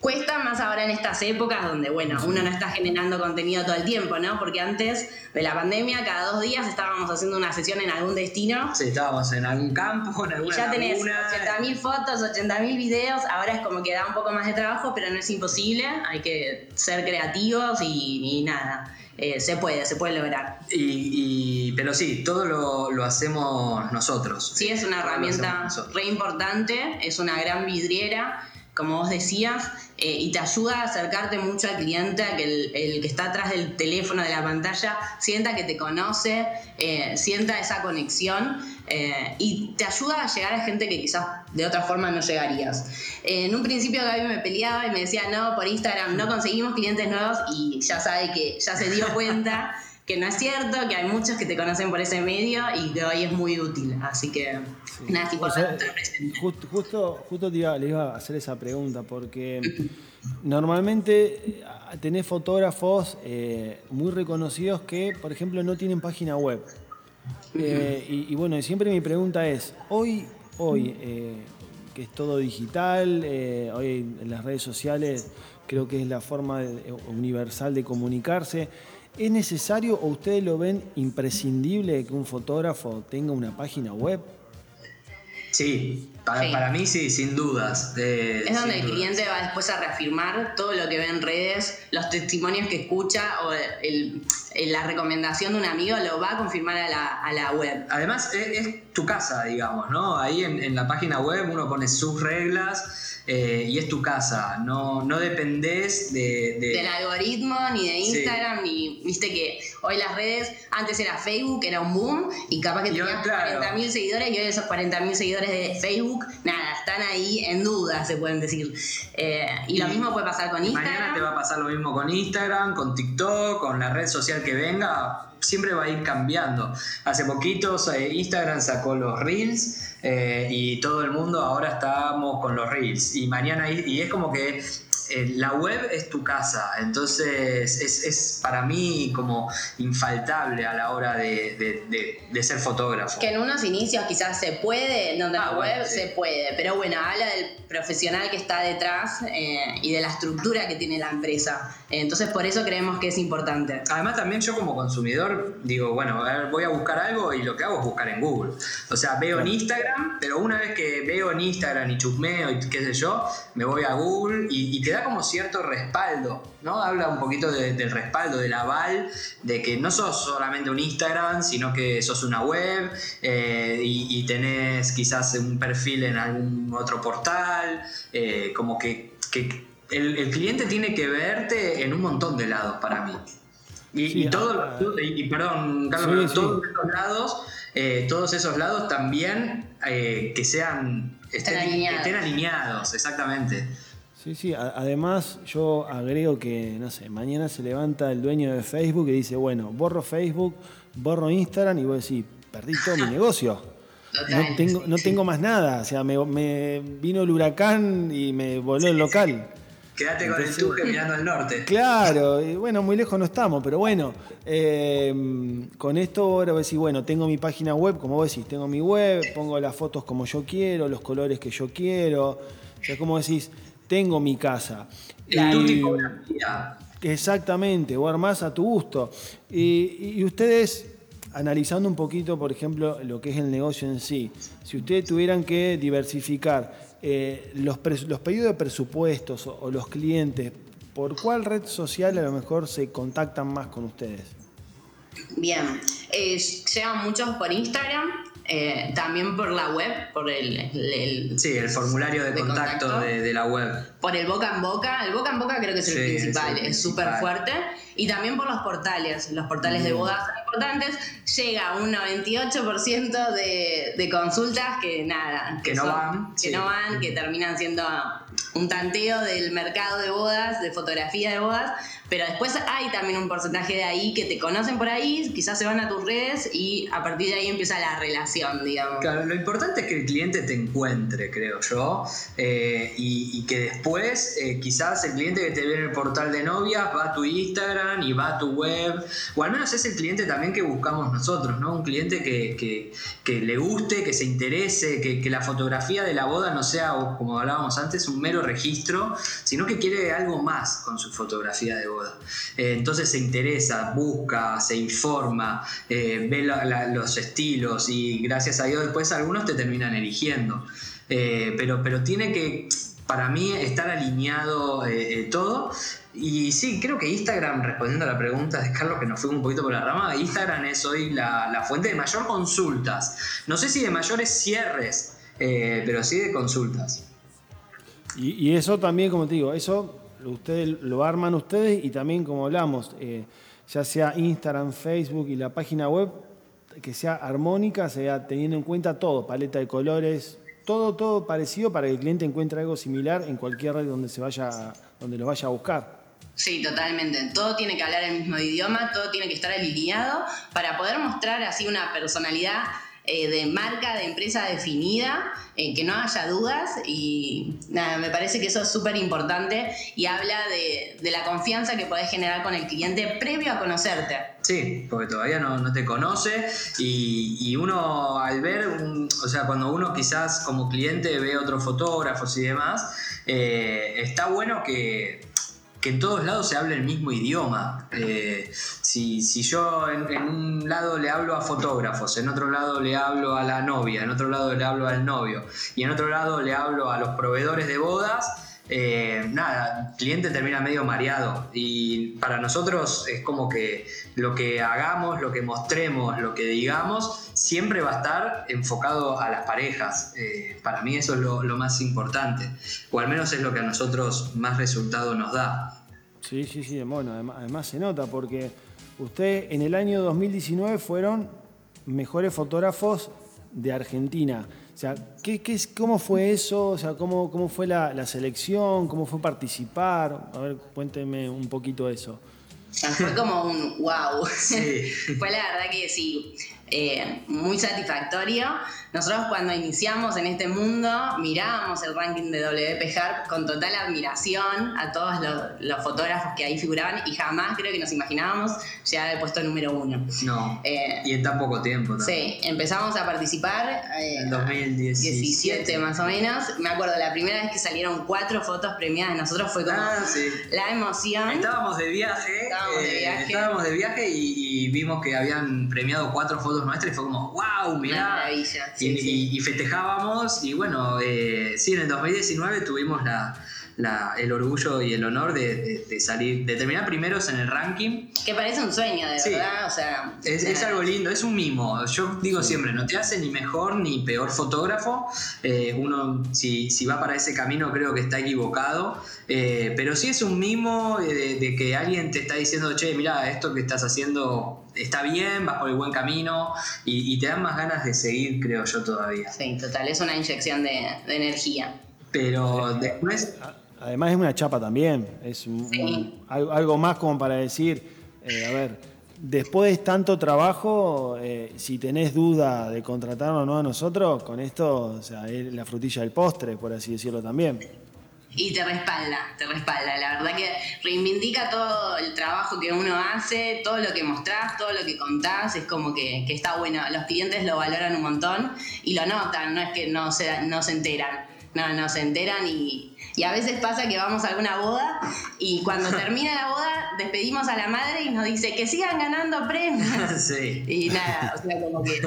Cuesta más ahora en estas épocas donde, bueno, uno no está generando contenido todo el tiempo, ¿no? Porque antes de la pandemia, cada dos días estábamos haciendo una sesión en algún destino. Sí, estábamos en algún campo, en alguna y ya tenés 80.000 fotos, 80.000 videos, ahora es como que da un poco más de trabajo, pero no es imposible, hay que ser creativos y nada. Eh, se puede, se puede lograr. Y, pero sí, todo lo, hacemos nosotros. Sí, es una herramienta re importante, es una gran vidriera. Como vos decías, eh, y te ayuda a acercarte mucho al cliente, a que el, que está atrás del teléfono, de la pantalla, sienta que te conoce, eh, sienta esa conexión eh, y te ayuda a llegar a gente que quizás de otra forma no llegarías. en un principio Gaby me peleaba y me decía, no, por Instagram no conseguimos clientes nuevos y ya sabe que ya se dio cuenta que no es cierto, que hay muchos que te conocen por ese medio y que hoy es muy útil. Así que nada, justo, justo te iba, le iba a hacer esa pregunta, porque normalmente eh, tenés fotógrafos eh, muy reconocidos que, por ejemplo, no tienen página web. Eh, y, bueno, siempre mi pregunta es, hoy, hoy que es todo digital, hoy en las redes sociales creo que es la forma universal de comunicarse, ¿Es necesario o ustedes lo ven imprescindible que un fotógrafo tenga una página web? Sí, para, mí sí, sin dudas. es donde el cliente va después a reafirmar todo lo que ve en redes, los testimonios que escucha o la recomendación de un amigo lo va a confirmar a la, web. Además, es, tu casa, digamos, ¿no? Ahí en, en la página web uno pone sus reglas eh, y es tu casa, no, no dependés de, Del algoritmo, ni de Instagram, ni... Viste que hoy las redes, antes era Facebook, era un boom, y capaz que tenías 40.000 seguidores, y hoy esos 40.000 seguidores de Facebook, nada, están ahí en duda, se pueden decir. Eh, y, lo mismo puede pasar con Instagram. Mañana te va a pasar lo mismo con Instagram, con TikTok, con la red social que venga siempre va a ir cambiando. Hace poquitos eh, Instagram sacó los Reels eh, y todo el mundo ahora estamos con los Reels. Y mañana, y es como que eh, la web es tu casa, entonces es, para mí como infaltable a la hora de, ser fotógrafo. Que en unos inicios quizás se puede, donde la ah, web se puede, pero bueno, habla del profesional que está detrás eh, y de la estructura que tiene la empresa. Entonces por eso creemos que es importante. Además también yo como consumidor digo, bueno, voy a buscar algo y lo que hago es buscar en Google. O sea, veo en Instagram, pero una vez que veo en Instagram y chusmeo y qué sé yo, me voy a Google y, y te da como cierto respaldo, ¿no? Habla un poquito del respaldo, del aval, de que no sos solamente un Instagram, sino que sos una web eh, y, tenés quizás un perfil en algún otro portal, eh, como que, el, cliente tiene que verte en un montón de lados para mí. Y, todo, y, perdón, Carlos, todos esos lados, eh, todos esos lados también que sean estén, estén alineados, exactamente. Sí, sí, además yo agrego que, no sé, mañana se levanta el dueño de Facebook y dice, bueno, borro Facebook, borro Instagram y vos decís, perdí todo mi negocio. No tengo, no tengo más nada, o sea, me, vino el huracán y me voló el local. Quédate con el tuque mirando al norte. Claro, y bueno, muy lejos no estamos, pero bueno, eh, con esto ahora voy a decir, bueno, tengo mi página web, como vos decís, tengo mi web, pongo las fotos como yo quiero, los colores que yo quiero. O sea, como decís, tengo mi casa. La Exactamente, o armás a tu gusto. Y, ustedes, analizando un poquito, por ejemplo, lo que es el negocio en sí, si ustedes tuvieran que diversificar eh, los, pedidos de presupuestos o, los clientes, ¿por cuál red social a lo mejor se contactan más con ustedes? Bien, eh, llegan muchos por Instagram, eh, también por la web, por el, sí, el formulario de, contacto, de, la web. Por el boca en boca, el boca en boca creo que es el principal, es súper fuerte. Y también por los portales, los portales de bodas son importantes. Llega un 98% de, de consultas que nada, que, no van. Que no van, que terminan siendo un tanteo del mercado de bodas, de fotografía de bodas, pero después hay también un porcentaje de ahí que te conocen por ahí, quizás se van a tus redes y a partir de ahí empieza la relación, digamos. Lo importante es que el cliente te encuentre, creo yo, eh, y, que después eh, quizás el cliente que te ve en el portal de novias va a tu Instagram y va a tu web, o al menos es el cliente también que buscamos nosotros, ¿no? Un cliente que, le guste, que se interese, que, que la fotografía de la boda no sea, como hablábamos antes, un registro, sino que quiere algo más con su fotografía de boda. Eh, entonces se interesa, busca, se informa, eh, ve los estilos y gracias a Dios después algunos te terminan eligiendo. Eh, pero, pero tiene que, para mí, estar alineado todo. Y sí, creo que Instagram, respondiendo a la pregunta de Carlos, que nos fue un poquito por la rama, Instagram es hoy la, la fuente de mayor consultas. No sé si de mayores cierres, pero sí de consultas. Y, eso también, como te digo, eso ustedes lo arman ustedes y también, como hablamos, eh, ya sea Instagram, Facebook y la página web, que sea armónica, sea teniendo en cuenta todo, paleta de colores, todo, todo parecido para que el cliente encuentre algo similar en cualquier red donde se vaya, donde lo vaya a buscar. Sí, totalmente. Todo tiene que hablar el mismo idioma, todo tiene que estar alineado para poder mostrar así una personalidad eh, de marca, de empresa definida, eh, que no haya dudas y nada, me parece que eso es súper importante y habla de, la confianza que podés generar con el cliente previo a conocerte. Sí, porque todavía no, te conoce y, uno al ver, o sea, cuando uno quizás como cliente ve otros fotógrafos y demás, eh, está bueno que que en todos lados se hable el mismo idioma. Eh, si, yo en, un lado le hablo a fotógrafos, en otro lado le hablo a la novia, en otro lado le hablo al novio y en otro lado le hablo a los proveedores de bodas, eh, nada, el cliente termina medio mareado y para nosotros es como que lo que hagamos, lo que mostremos, lo que digamos, siempre va a estar enfocado a las parejas. Eh, para mí eso es lo, más importante, o al menos es lo que a nosotros más resultado nos da. Sí, sí, sí, bueno, además, se nota porque usted en el año 2019 fueron mejores fotógrafos de Argentina. O sea, ¿qué, qué, ¿cómo fue eso? O sea, ¿cómo, cómo fue la, selección? ¿Cómo fue participar? A ver, cuénteme un poquito eso. fue como un wow. fue la verdad que sí, eh, muy satisfactorio. Nosotros cuando iniciamos en este mundo mirábamos el ranking de WP con total admiración a todos los, fotógrafos que ahí figuraban y jamás creo que nos imaginábamos llegar al puesto número uno. No. Eh, y en tan poco tiempo. Sí, empezamos a participar eh, en 2017 más o menos. Me acuerdo la primera vez que salieron cuatro fotos premiadas de nosotros fue como ah, la emoción. Estábamos de viaje. Estábamos de viaje. Estábamos de viaje y, vimos que habían premiado cuatro fotos nuestras y fue como, wow, mirá. y, festejábamos y bueno, eh, sí, en el 2019 tuvimos la, el orgullo y el honor de, salir, de terminar primeros en el ranking. Que parece un sueño, de verdad. O sea, es, algo lindo, es un mimo. Yo digo siempre, no te hace ni mejor ni peor fotógrafo. Eh, uno, si, si, va para ese camino, creo que está equivocado. Eh, pero sí es un mimo de, que alguien te está diciendo, che, mira, esto que estás haciendo está bien, vas por el buen camino y, te dan más ganas de seguir, creo yo todavía. Sí, total, es una inyección de, de energía. Pero después Además es una chapa también, es algo, más como para decir, eh, a ver, después de tanto trabajo, eh, si tenés duda de contratarnos o no a nosotros, con esto, o sea, es la frutilla del postre, por así decirlo también. Y te respalda, te respalda. La verdad que reivindica todo el trabajo que uno hace, todo lo que mostrás, todo lo que contás, es como que, está bueno. Los clientes lo valoran un montón y lo notan, no es que no se, no se enteran. No, no, se enteran y, y a veces pasa que vamos a alguna boda y cuando termina la boda despedimos a la madre y nos dice que sigan ganando premios. Sí. Y nada, o sea, como que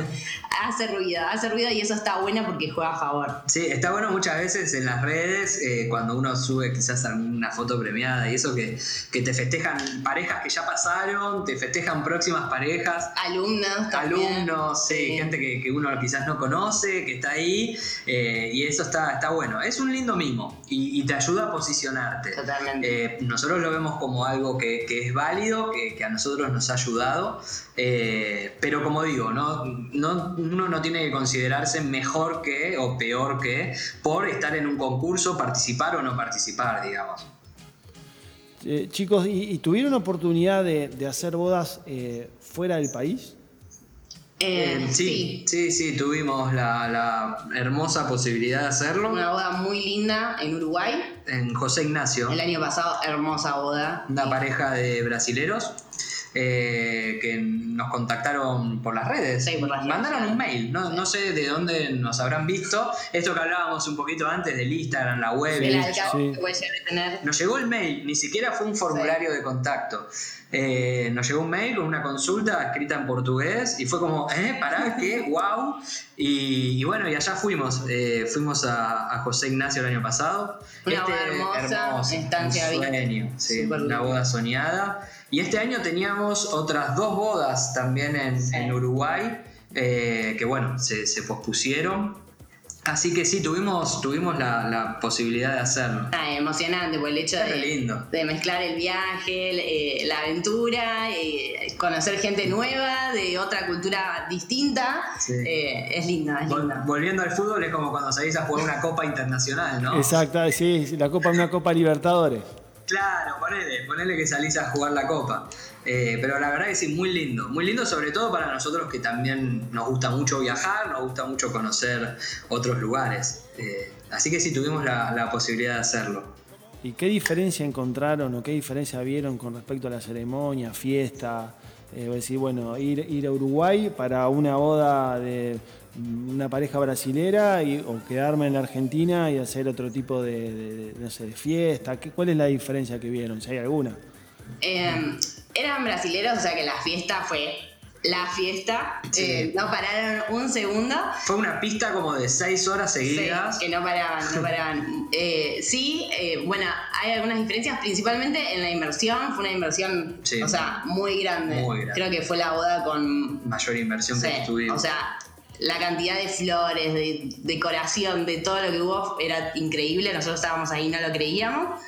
hace ruido, hace ruido y eso está bueno porque juega a favor. Sí, está bueno muchas veces en las redes eh, cuando uno sube quizás una foto premiada y eso que, que te festejan parejas que ya pasaron, te festejan próximas parejas. Alumnos también. Alumnos, sí, gente que, que, uno quizás no conoce, que está ahí eh, y eso está, está bueno. Es un lindo mimo y y, te ayuda a posicionarte. Totalmente. Eh, nosotros lo vemos como algo que, es válido, que, a nosotros nos ha ayudado, eh, pero como digo, ¿no? No, uno no tiene que considerarse mejor que o peor que por estar en un concurso, participar o no participar, digamos. Eh, chicos, ¿y, tuvieron oportunidad de, de hacer bodas fuera del país? Eh, sí, sí, sí, tuvimos la, hermosa posibilidad de hacerlo. Una boda muy linda en Uruguay. En José Ignacio. El año pasado, hermosa boda. Una pareja de brasileros. Eh, que nos contactaron por las redes. Sí, por las Mandaron un mail, no, no, sé de dónde nos habrán visto. Esto que hablábamos un poquito antes del Instagram, la web. Nos llegó el mail, ni siquiera fue un formulario de contacto. Eh, nos llegó un mail con una consulta escrita en portugués y fue como, ¿eh? ¿Para qué? ¡Wow! Y, bueno, y allá fuimos. Eh, fuimos a, José Ignacio el año pasado. Una este, boda hermosa, estancia un sueño, sí, una boda soñada. Y este año teníamos otras dos bodas también en, Uruguay, eh, que bueno, se, pospusieron. Así que sí, tuvimos, tuvimos la, posibilidad de hacerlo. Ah, emocionante, por el hecho de, de, mezclar el viaje, eh, la aventura, eh, conocer gente nueva, de otra cultura distinta. Eh, es linda, es linda. Volviendo al fútbol, es como cuando salís a jugar una Copa Internacional, ¿no? Exacto, sí, la Copa una Copa Libertadores. Claro, ponele, ponele que salís a jugar la Copa. Eh, pero la verdad que sí, muy lindo. Muy lindo sobre todo para nosotros que también nos gusta mucho viajar, nos gusta mucho conocer otros lugares. Eh, así que sí, tuvimos la, posibilidad de hacerlo. ¿Y qué diferencia encontraron o qué diferencia vieron con respecto a la ceremonia, fiesta? Eh, decir, bueno, ir, ir a Uruguay para una boda de una pareja brasilera o quedarme en la Argentina y hacer otro tipo de, no sé, de fiesta. ¿Cuál es la diferencia que vieron, si hay alguna? Eh, eran brasileros, o sea que la fiesta fue la fiesta. Eh, no pararon un segundo. Fue una pista como de seis horas seguidas. que no paraban, no paraban. Eh, sí, eh, bueno, hay algunas diferencias, principalmente en la inversión. Fue una inversión, o sea, muy grande. Creo que fue la boda con... Mayor inversión que tuvimos. O sea, la cantidad de flores, de decoración, de todo lo que hubo era increíble. Nosotros estábamos ahí, no lo creíamos.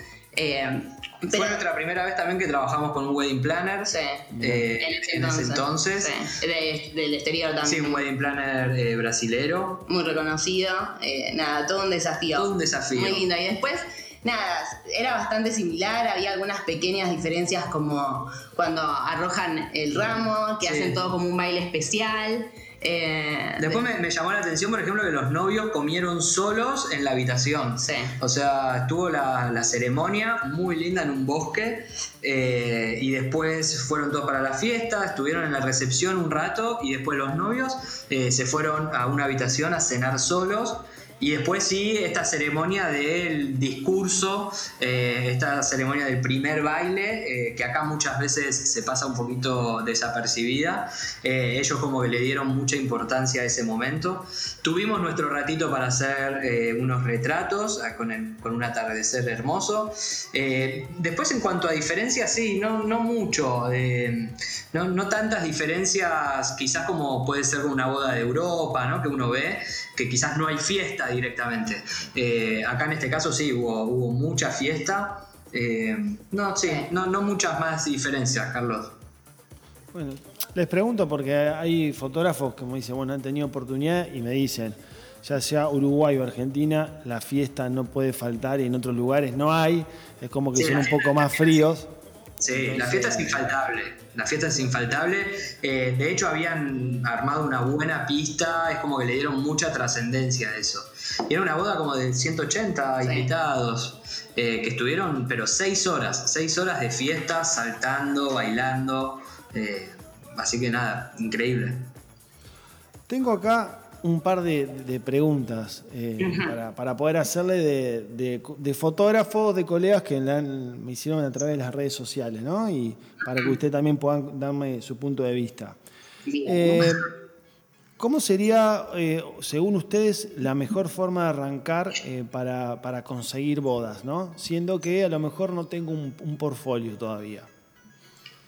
Fue nuestra primera vez también que trabajamos con un wedding planner. Sí. Eh, en, ese entonces. Sí. del exterior también. Sí, un wedding planner eh, brasilero. Muy reconocido. Eh, nada, todo un desafío. Todo un desafío. Muy lindo. Y después, nada, era bastante similar. Había algunas pequeñas diferencias como cuando arrojan el ramo, que hacen todo como un baile especial. Eh, Después me, llamó la atención, por ejemplo, que los novios comieron solos en la habitación. Sí. O sea, estuvo la, ceremonia muy linda en un bosque eh, y después fueron todos para la fiesta, estuvieron en la recepción un rato y después los novios eh, se fueron a una habitación a cenar solos. Y después sí, esta ceremonia del discurso, eh, esta ceremonia del primer baile, eh, que acá muchas veces se pasa un poquito desapercibida. Eh, ellos como que le dieron mucha importancia a ese momento. Tuvimos nuestro ratito para hacer unos retratos con, un atardecer hermoso. después en cuanto a diferencias, sí, no, no mucho. no, no tantas diferencias quizás como puede ser una boda de Europa, ¿no? que uno ve, que quizás no hay fiesta directamente. Eh, acá en este caso sí, hubo, hubo mucha fiesta. Eh, no, sí, no, no muchas más diferencias, Carlos. Bueno, les pregunto porque hay fotógrafos que me dicen, bueno, han tenido oportunidad y me dicen, ya sea Uruguay o Argentina, la fiesta no puede faltar y en otros lugares no hay, es como que son un poco más fríos. Sí, la fiesta es infaltable. La fiesta es infaltable. Eh, de hecho, habían armado una buena pista, es como que le dieron mucha trascendencia a eso. Y era una boda como de 180 invitados eh, que estuvieron, pero seis horas, seis horas de fiesta, saltando, bailando. Eh, así que nada, increíble. Tengo acá un par de, preguntas eh, para, poder hacerle de, fotógrafos, de colegas que me hicieron a través de las redes sociales, ¿no? Y para que usted también pueda darme su punto de vista. ¿Cómo sería, eh, según ustedes, la mejor forma de arrancar eh, para, conseguir bodas, ¿no? Siendo que a lo mejor no tengo un, un portfolio todavía.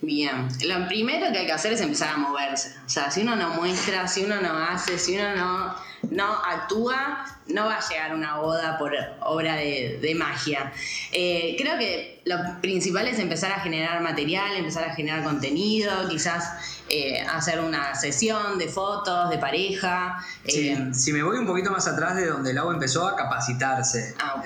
Bien, lo primero que hay que hacer es empezar a moverse. O sea, si uno no muestra, si uno no hace, si uno no, no actúa, no va a llegar una boda por obra de, magia. Eh, creo que lo principal es empezar a generar material, empezar a generar contenido, quizás eh, hacer una sesión de fotos, de pareja. Eh, si me voy un poquito más atrás de donde el agua empezó a capacitarse. Ah,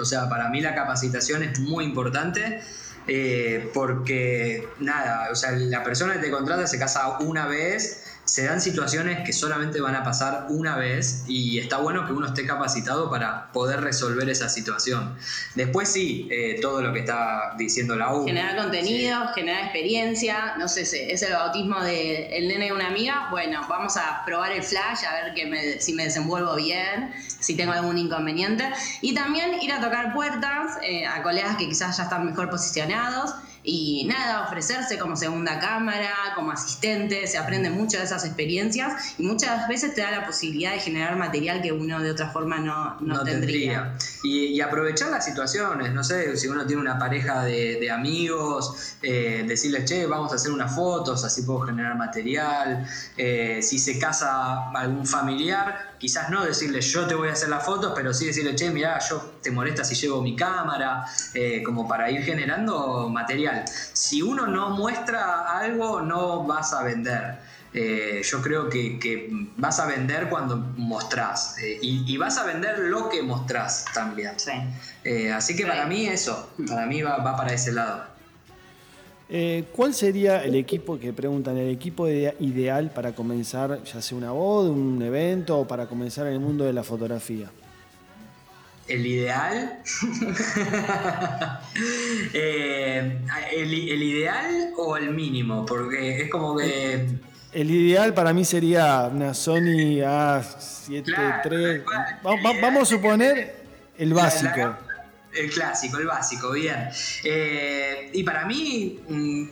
o sea, para mí la capacitación es muy importante. Eh, porque nada, o sea, la persona que te contrata se casa una vez, se dan situaciones que solamente van a pasar una vez y está bueno que uno esté capacitado para poder resolver esa situación. Después sí, eh, todo lo que está diciendo la U. Generar contenido, generar experiencia, no sé, es el bautismo del el nene de una amiga, bueno, vamos a probar el flash, a ver que si me desenvuelvo bien, si tengo algún inconveniente. Y también ir a tocar puertas eh, a colegas que quizás ya están mejor posicionados y nada, ofrecerse como segunda cámara, como asistente, se aprende mucho de esas experiencias y muchas veces te da la posibilidad de generar material que uno de otra forma no, no, tendría. Y, aprovechar las situaciones, no sé, si uno tiene una pareja de, amigos, eh, decirles, che, vamos a hacer unas fotos, así puedo generar material, eh, si se casa algún familiar, quizás no decirle yo te voy a hacer las fotos, pero sí decirle, che, mira yo te molesta si llevo mi cámara, eh, como para ir generando material. Si uno no muestra algo, no vas a vender. Eh, yo creo que, vas a vender cuando mostrás eh, y, vas a vender lo que mostrás también. así que para mí eso, para mí va, va para ese lado. ¿Cuál sería el equipo que preguntan, el equipo ideal para comenzar, ya sea una voz, un evento o para comenzar en el mundo de la fotografía? El ideal. Eh, el, ideal o el mínimo, porque es como que. El ideal para mí sería una Sony A7 III. vamos a suponer el básico. El clásico, el básico, bien. Eh, y para mí,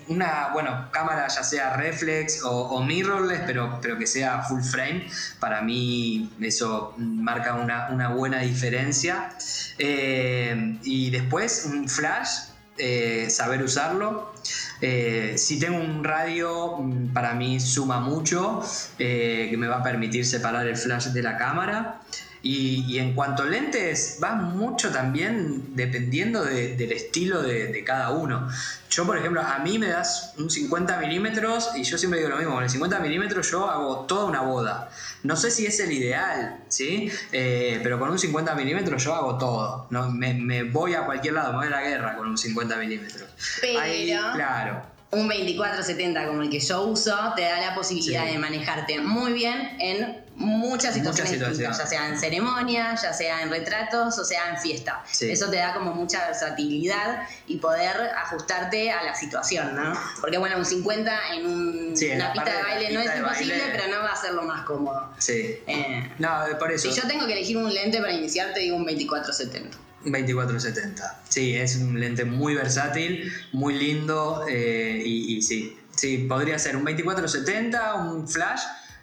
una, bueno, cámara ya sea reflex o, mirrorless, pero, pero que sea full frame, para mí eso marca una, buena diferencia. Eh, y después, un flash, eh, saber usarlo. si tengo un radio, mm, para mí suma mucho, que me va a permitir separar el flash de la cámara. Y, en cuanto a lentes, va mucho también dependiendo del estilo de, cada uno. Yo, por ejemplo, a mí me das un 50 milímetros y yo siempre digo lo mismo, con el 50 milímetros yo hago toda una boda. No sé si es el ideal, ¿sí? Eh, pero con un 50 milímetros yo hago todo. No, me, voy a cualquier lado, me voy a la guerra con un 50 milímetros. Pero... claro un 24-70 como el que yo uso te da la posibilidad de manejarte muy bien en muchas situaciones, ya sea en ceremonia, ya sea en retratos o sea en fiesta. Eso te da como mucha versatilidad y poder ajustarte a la situación, ¿no? Porque bueno, un 50 en una pista de baile no es imposible, pero no va a ser lo más cómodo. Sí. Eh, no, por eso. Si yo tengo que elegir un lente para iniciar, te digo un 24-70. 2470. Sí, es un lente muy versátil, muy lindo eh, y, sí, sí, podría ser un 2470, un flash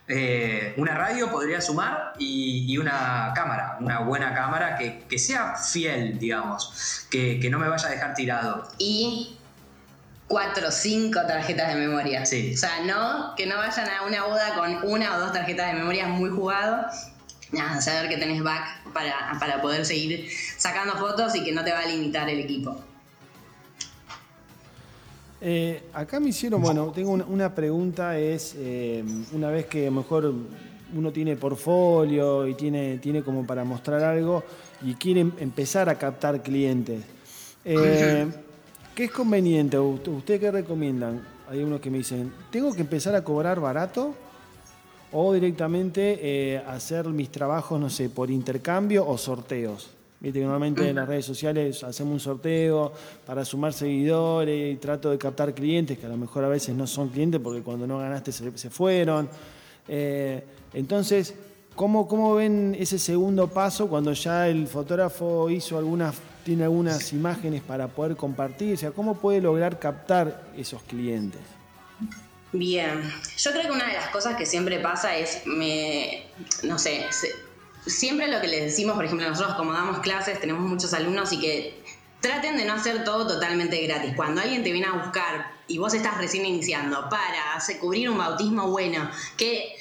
eh, una radio podría sumar y, una cámara, una buena cámara que, sea fiel, digamos, que, no me vaya a dejar tirado. Y cuatro o cinco tarjetas de memoria. Sí. O sea, no, que no vayan a una boda con una o dos tarjetas de memoria muy jugado. Nada, saber que tenés back para, para poder seguir sacando fotos y que no te va a limitar el equipo. Eh, acá me hicieron, bueno, tengo una, pregunta, es eh, una vez que a lo mejor uno tiene portfolio y tiene, tiene como para mostrar algo y quiere empezar a captar clientes. Eh, ¿Qué es conveniente? ¿Usted qué recomiendan? Hay unos que me dicen, ¿tengo que empezar a cobrar barato? O directamente hacer mis trabajos, no sé, por intercambio o sorteos. Viste que normalmente en las redes sociales hacemos un sorteo para sumar seguidores y trato de captar clientes que a lo mejor a veces no son clientes porque cuando no ganaste se, fueron. Eh, entonces, ¿cómo, ¿cómo ven ese segundo paso cuando ya el fotógrafo hizo algunas, tiene algunas imágenes para poder compartir? O sea, ¿cómo puede lograr captar esos clientes? Bien, yo creo que una de las cosas que siempre pasa es, me, no sé, siempre lo que les decimos, por ejemplo, nosotros como damos clases, tenemos muchos alumnos y que traten de no hacer todo totalmente gratis. Cuando alguien te viene a buscar y vos estás recién iniciando para hacer, cubrir un bautismo bueno, que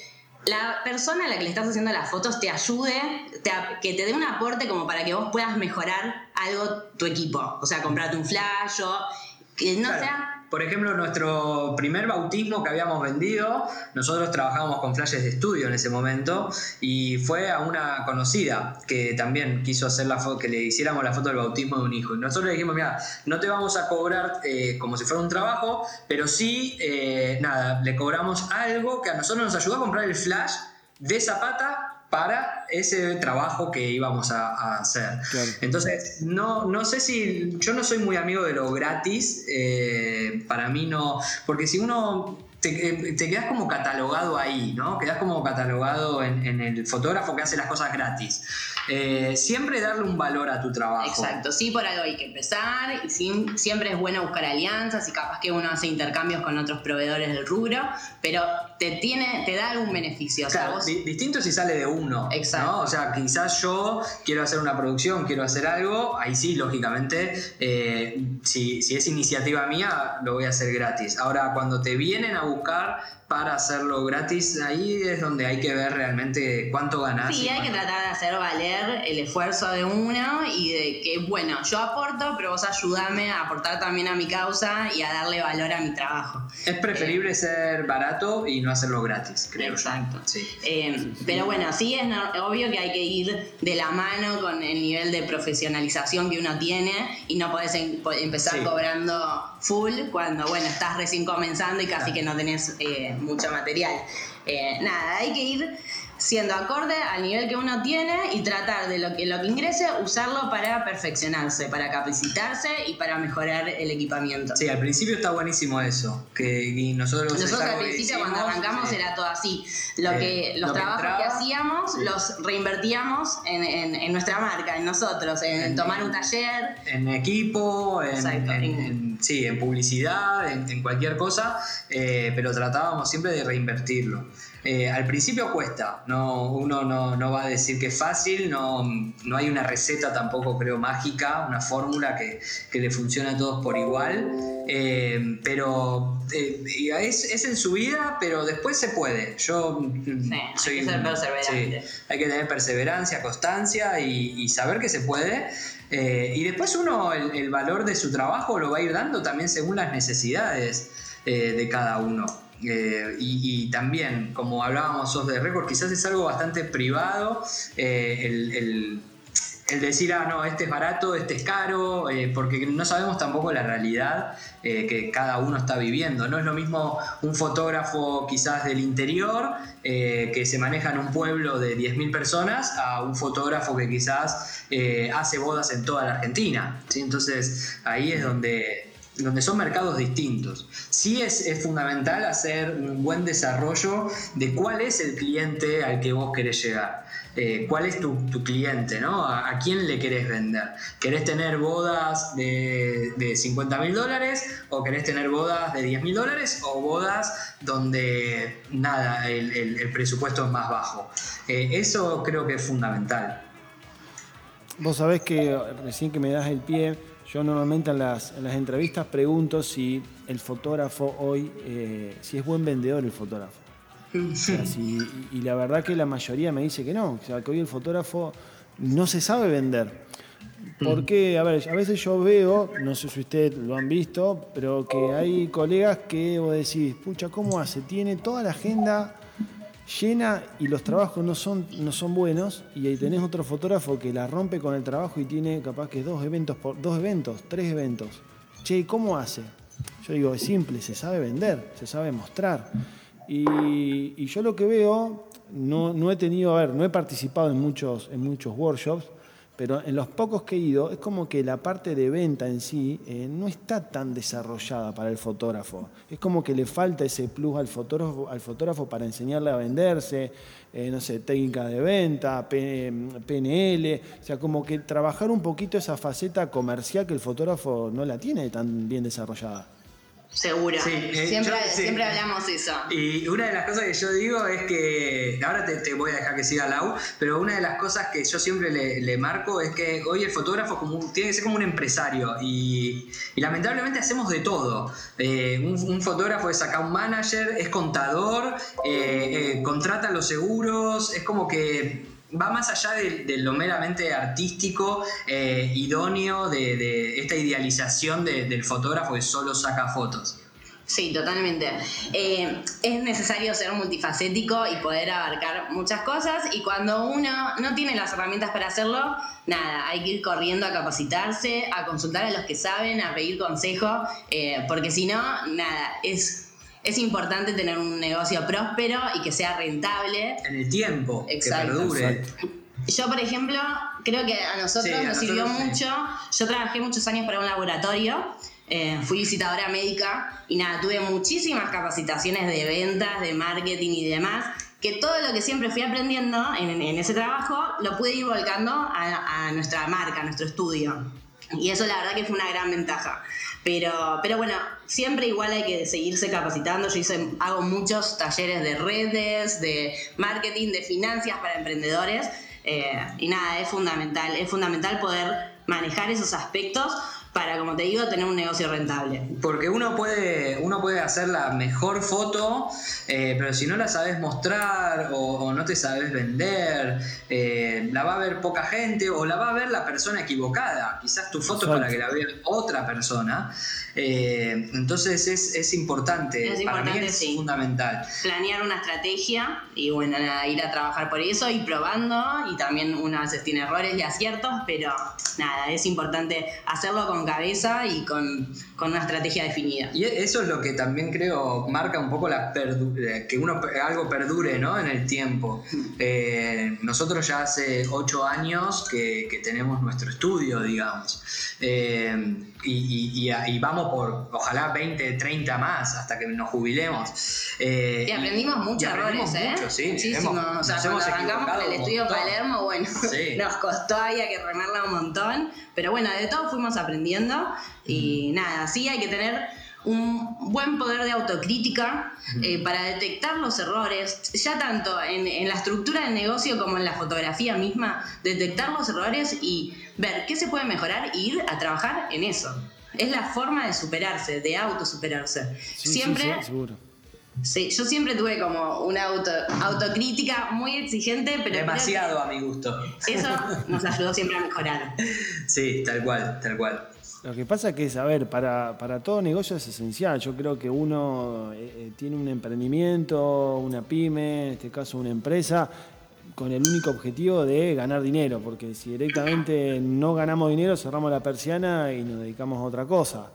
la persona a la que le estás haciendo las fotos te ayude, que te dé un aporte como para que vos puedas mejorar algo tu equipo. O sea, comprarte un flash o que no sea por ejemplo, nuestro primer bautismo que habíamos vendido, nosotros trabajábamos con flashes de estudio en ese momento y fue a una conocida que también quiso hacer la foto, que le hiciéramos la foto del bautismo de un hijo. Y nosotros le dijimos, mira, no te vamos a cobrar eh, como si fuera un trabajo, pero sí, eh, nada, le cobramos algo que a nosotros nos ayudó a comprar el flash de Zapata para ese trabajo que íbamos a, hacer. Entonces, no, no sé si yo no soy muy amigo de lo gratis, eh, para mí no, porque si uno te, te, quedas como catalogado ahí, ¿no? Quedas como catalogado en, en el fotógrafo que hace las cosas gratis. Eh, siempre darle un valor a tu trabajo. Exacto, sí, por algo hay que empezar y siempre es bueno buscar alianzas y capaz que uno hace intercambios con otros proveedores del rubro, pero te, tiene, te da algún beneficio. Claro, distinto si sale de uno. Exacto. O sea, quizás yo quiero hacer una producción, quiero hacer algo, ahí sí, lógicamente, eh, si, si es iniciativa mía, lo voy a hacer gratis. Ahora, cuando te vienen a buscar para hacerlo gratis, ahí es donde hay que ver realmente cuánto ganas. Sí, hay que tratar de hacer valer el esfuerzo de uno y de que, bueno, yo aporto, pero vos ayúdame a aportar también a mi causa y a darle valor a mi trabajo. Es preferible eh, ser barato y no hacerlo gratis, creo. Exacto. Sí. Eh, pero bueno, sí es obvio que hay que ir de la mano con el nivel de profesionalización que uno tiene y no podés em, empezar cobrando full cuando, bueno, estás recién comenzando y casi que no tenés... Eh, mucho material. Eh, nada, hay que ir siendo acorde al nivel que uno tiene y tratar de lo que, lo que ingrese, usarlo para perfeccionarse, para capacitarse y para mejorar el equipamiento. Sí, al principio está buenísimo eso. Que nosotros nosotros al principio cuando arrancamos era todo así. Lo que, los trabajos que, hacíamos los reinvertíamos en, en, nuestra marca, en nosotros, en, tomar un taller. En equipo, en, sí, en publicidad, en, cualquier cosa, eh, pero tratábamos siempre de reinvertirlo. Eh, al principio cuesta, no, uno no, va a decir que es fácil, no, no hay una receta tampoco creo mágica, una fórmula que, le funcione a todos por igual, eh, pero eh, es, en su vida, pero después se puede. Yo soy, hay que ser perseverante. hay que tener perseverancia, constancia y, saber que se puede. y después uno el, valor de su trabajo lo va a ir dando también según las necesidades de cada uno. Eh, y, también, como hablábamos de récord, quizás es algo bastante privado eh, el, decir, ah, no, este es barato, este es caro, eh, porque no sabemos tampoco la realidad que cada uno está viviendo. No es lo mismo un fotógrafo quizás del interior que se maneja en un pueblo de 10.000 personas a un fotógrafo que quizás hace bodas en toda la Argentina. ¿sí? Entonces ahí es donde donde son mercados distintos. Sí es, fundamental hacer un buen desarrollo de cuál es el cliente al que vos querés llegar. Eh, cuál es tu, cliente, ¿no? ¿A, quién le querés vender? ¿Querés tener bodas de, de 50 mil dólares o querés tener bodas de 10 mil dólares o bodas donde nada, el, presupuesto es más bajo? Eh, eso creo que es fundamental. Vos sabés que recién que me das el pie, yo normalmente en las, entrevistas pregunto si el fotógrafo hoy, eh, si es buen vendedor el fotógrafo. y, la verdad que la mayoría me dice que no, o sea, que hoy el fotógrafo no se sabe vender. Porque, a ver, a veces yo veo, no sé si ustedes lo han visto, pero que hay colegas que vos decís, pucha, ¿cómo hace? Tiene toda la agenda llena y los trabajos no son, no son buenos y ahí tenés otro fotógrafo que la rompe con el trabajo y tiene capaz que dos eventos, por, dos eventos, tres eventos. Che, ¿cómo hace? Yo digo, es simple, se sabe vender, se sabe mostrar. Y, y yo lo que veo, no, no, he tenido, a ver, no he participado en muchos, en muchos workshops, pero en los pocos que he ido es como que la parte de venta en sí eh, no está tan desarrollada para el fotógrafo. Es como que le falta ese plus al fotógrafo, al fotógrafo para enseñarle a venderse, eh, no sé, técnica de venta, PNL, o sea, como que trabajar un poquito esa faceta comercial que el fotógrafo no la tiene tan bien desarrollada. Seguro. Eh, siempre, siempre hablamos eso. Y una de las cosas que yo digo es que, ahora te, voy a dejar que siga Lau, pero una de las cosas que yo siempre le, marco es que hoy el fotógrafo como, tiene que ser como un empresario y, lamentablemente hacemos de todo. Eh, un, fotógrafo es acá un manager, es contador, eh, contrata los seguros, es como que va más allá de, lo meramente artístico, eh, idóneo, de, esta idealización del fotógrafo que solo saca fotos. Sí, totalmente. Eh, es necesario ser multifacético y poder abarcar muchas cosas y cuando uno no tiene las herramientas para hacerlo, nada, hay que ir corriendo a capacitarse, a consultar a los que saben, a pedir consejo, eh, porque si no, nada, es es importante tener un negocio próspero y que sea rentable. En el tiempo, Exacto. que perdure. Yo, por ejemplo, creo que a nosotros nos sirvió mucho. Yo trabajé muchos años para un laboratorio eh, fui visitadora médica y nada, tuve muchísimas capacitaciones de ventas, de marketing y demás, que todo lo que siempre fui aprendiendo en, ese trabajo lo pude ir volcando a, a nuestra marca, a nuestro estudio. Y eso la verdad que fue una gran ventaja. Pero, pero bueno, siempre igual hay que seguirse capacitando. Yo hago muchos talleres de redes, de marketing, de finanzas para emprendedores. Eh, y nada, es fundamental, es fundamental poder manejar esos aspectos para, como te digo, tener un negocio rentable. Porque uno puede, uno puede hacer la mejor foto, eh, pero si no la sabes mostrar o, no te sabes vender, eh, la va a ver poca gente o la va a ver la persona equivocada. Quizás tu foto es para que la vea otra persona. Eh, entonces es, importante, es para mí es fundamental. Planear una estrategia y bueno, ir a trabajar por eso y probando y también uno a veces tiene errores y aciertos, pero nada, es importante hacerlo con cabeza y con, una estrategia definida. Y eso es lo que también creo marca un poco la eh, que uno algo perdure ¿no? en el tiempo. Mm. Eh, nosotros ya hace ocho años que, tenemos nuestro estudio, digamos. y, vamos por ojalá 20, 30 más hasta que nos jubilemos. Eh, y aprendimos muchos errores, ¿eh? Mucho, sí, Muchísimo. o sea, cuando arrancamos con el estudio Palermo, bueno, nos costó, había que remarla un montón. Pero bueno, de todo fuimos aprendiendo. Y nada, sí hay que tener un buen poder de autocrítica eh, para detectar los errores, ya tanto en, en, la estructura del negocio como en la fotografía misma, detectar los errores y ver qué se puede mejorar e ir a trabajar en eso. Es la forma de superarse, de autosuperarse. siempre. Sí, seguro. Sí, yo siempre tuve como una auto, autocrítica muy exigente, pero. Demasiado a mi gusto. Eso nos ayudó siempre a mejorar. Sí, tal cual, tal cual. Lo que pasa es que, a ver, para, para todo negocio es esencial. Yo creo que uno eh, eh, tiene un emprendimiento, una pyme, en este caso una empresa, con el único objetivo de ganar dinero, porque si directamente no ganamos dinero, cerramos la persiana y nos dedicamos a otra cosa.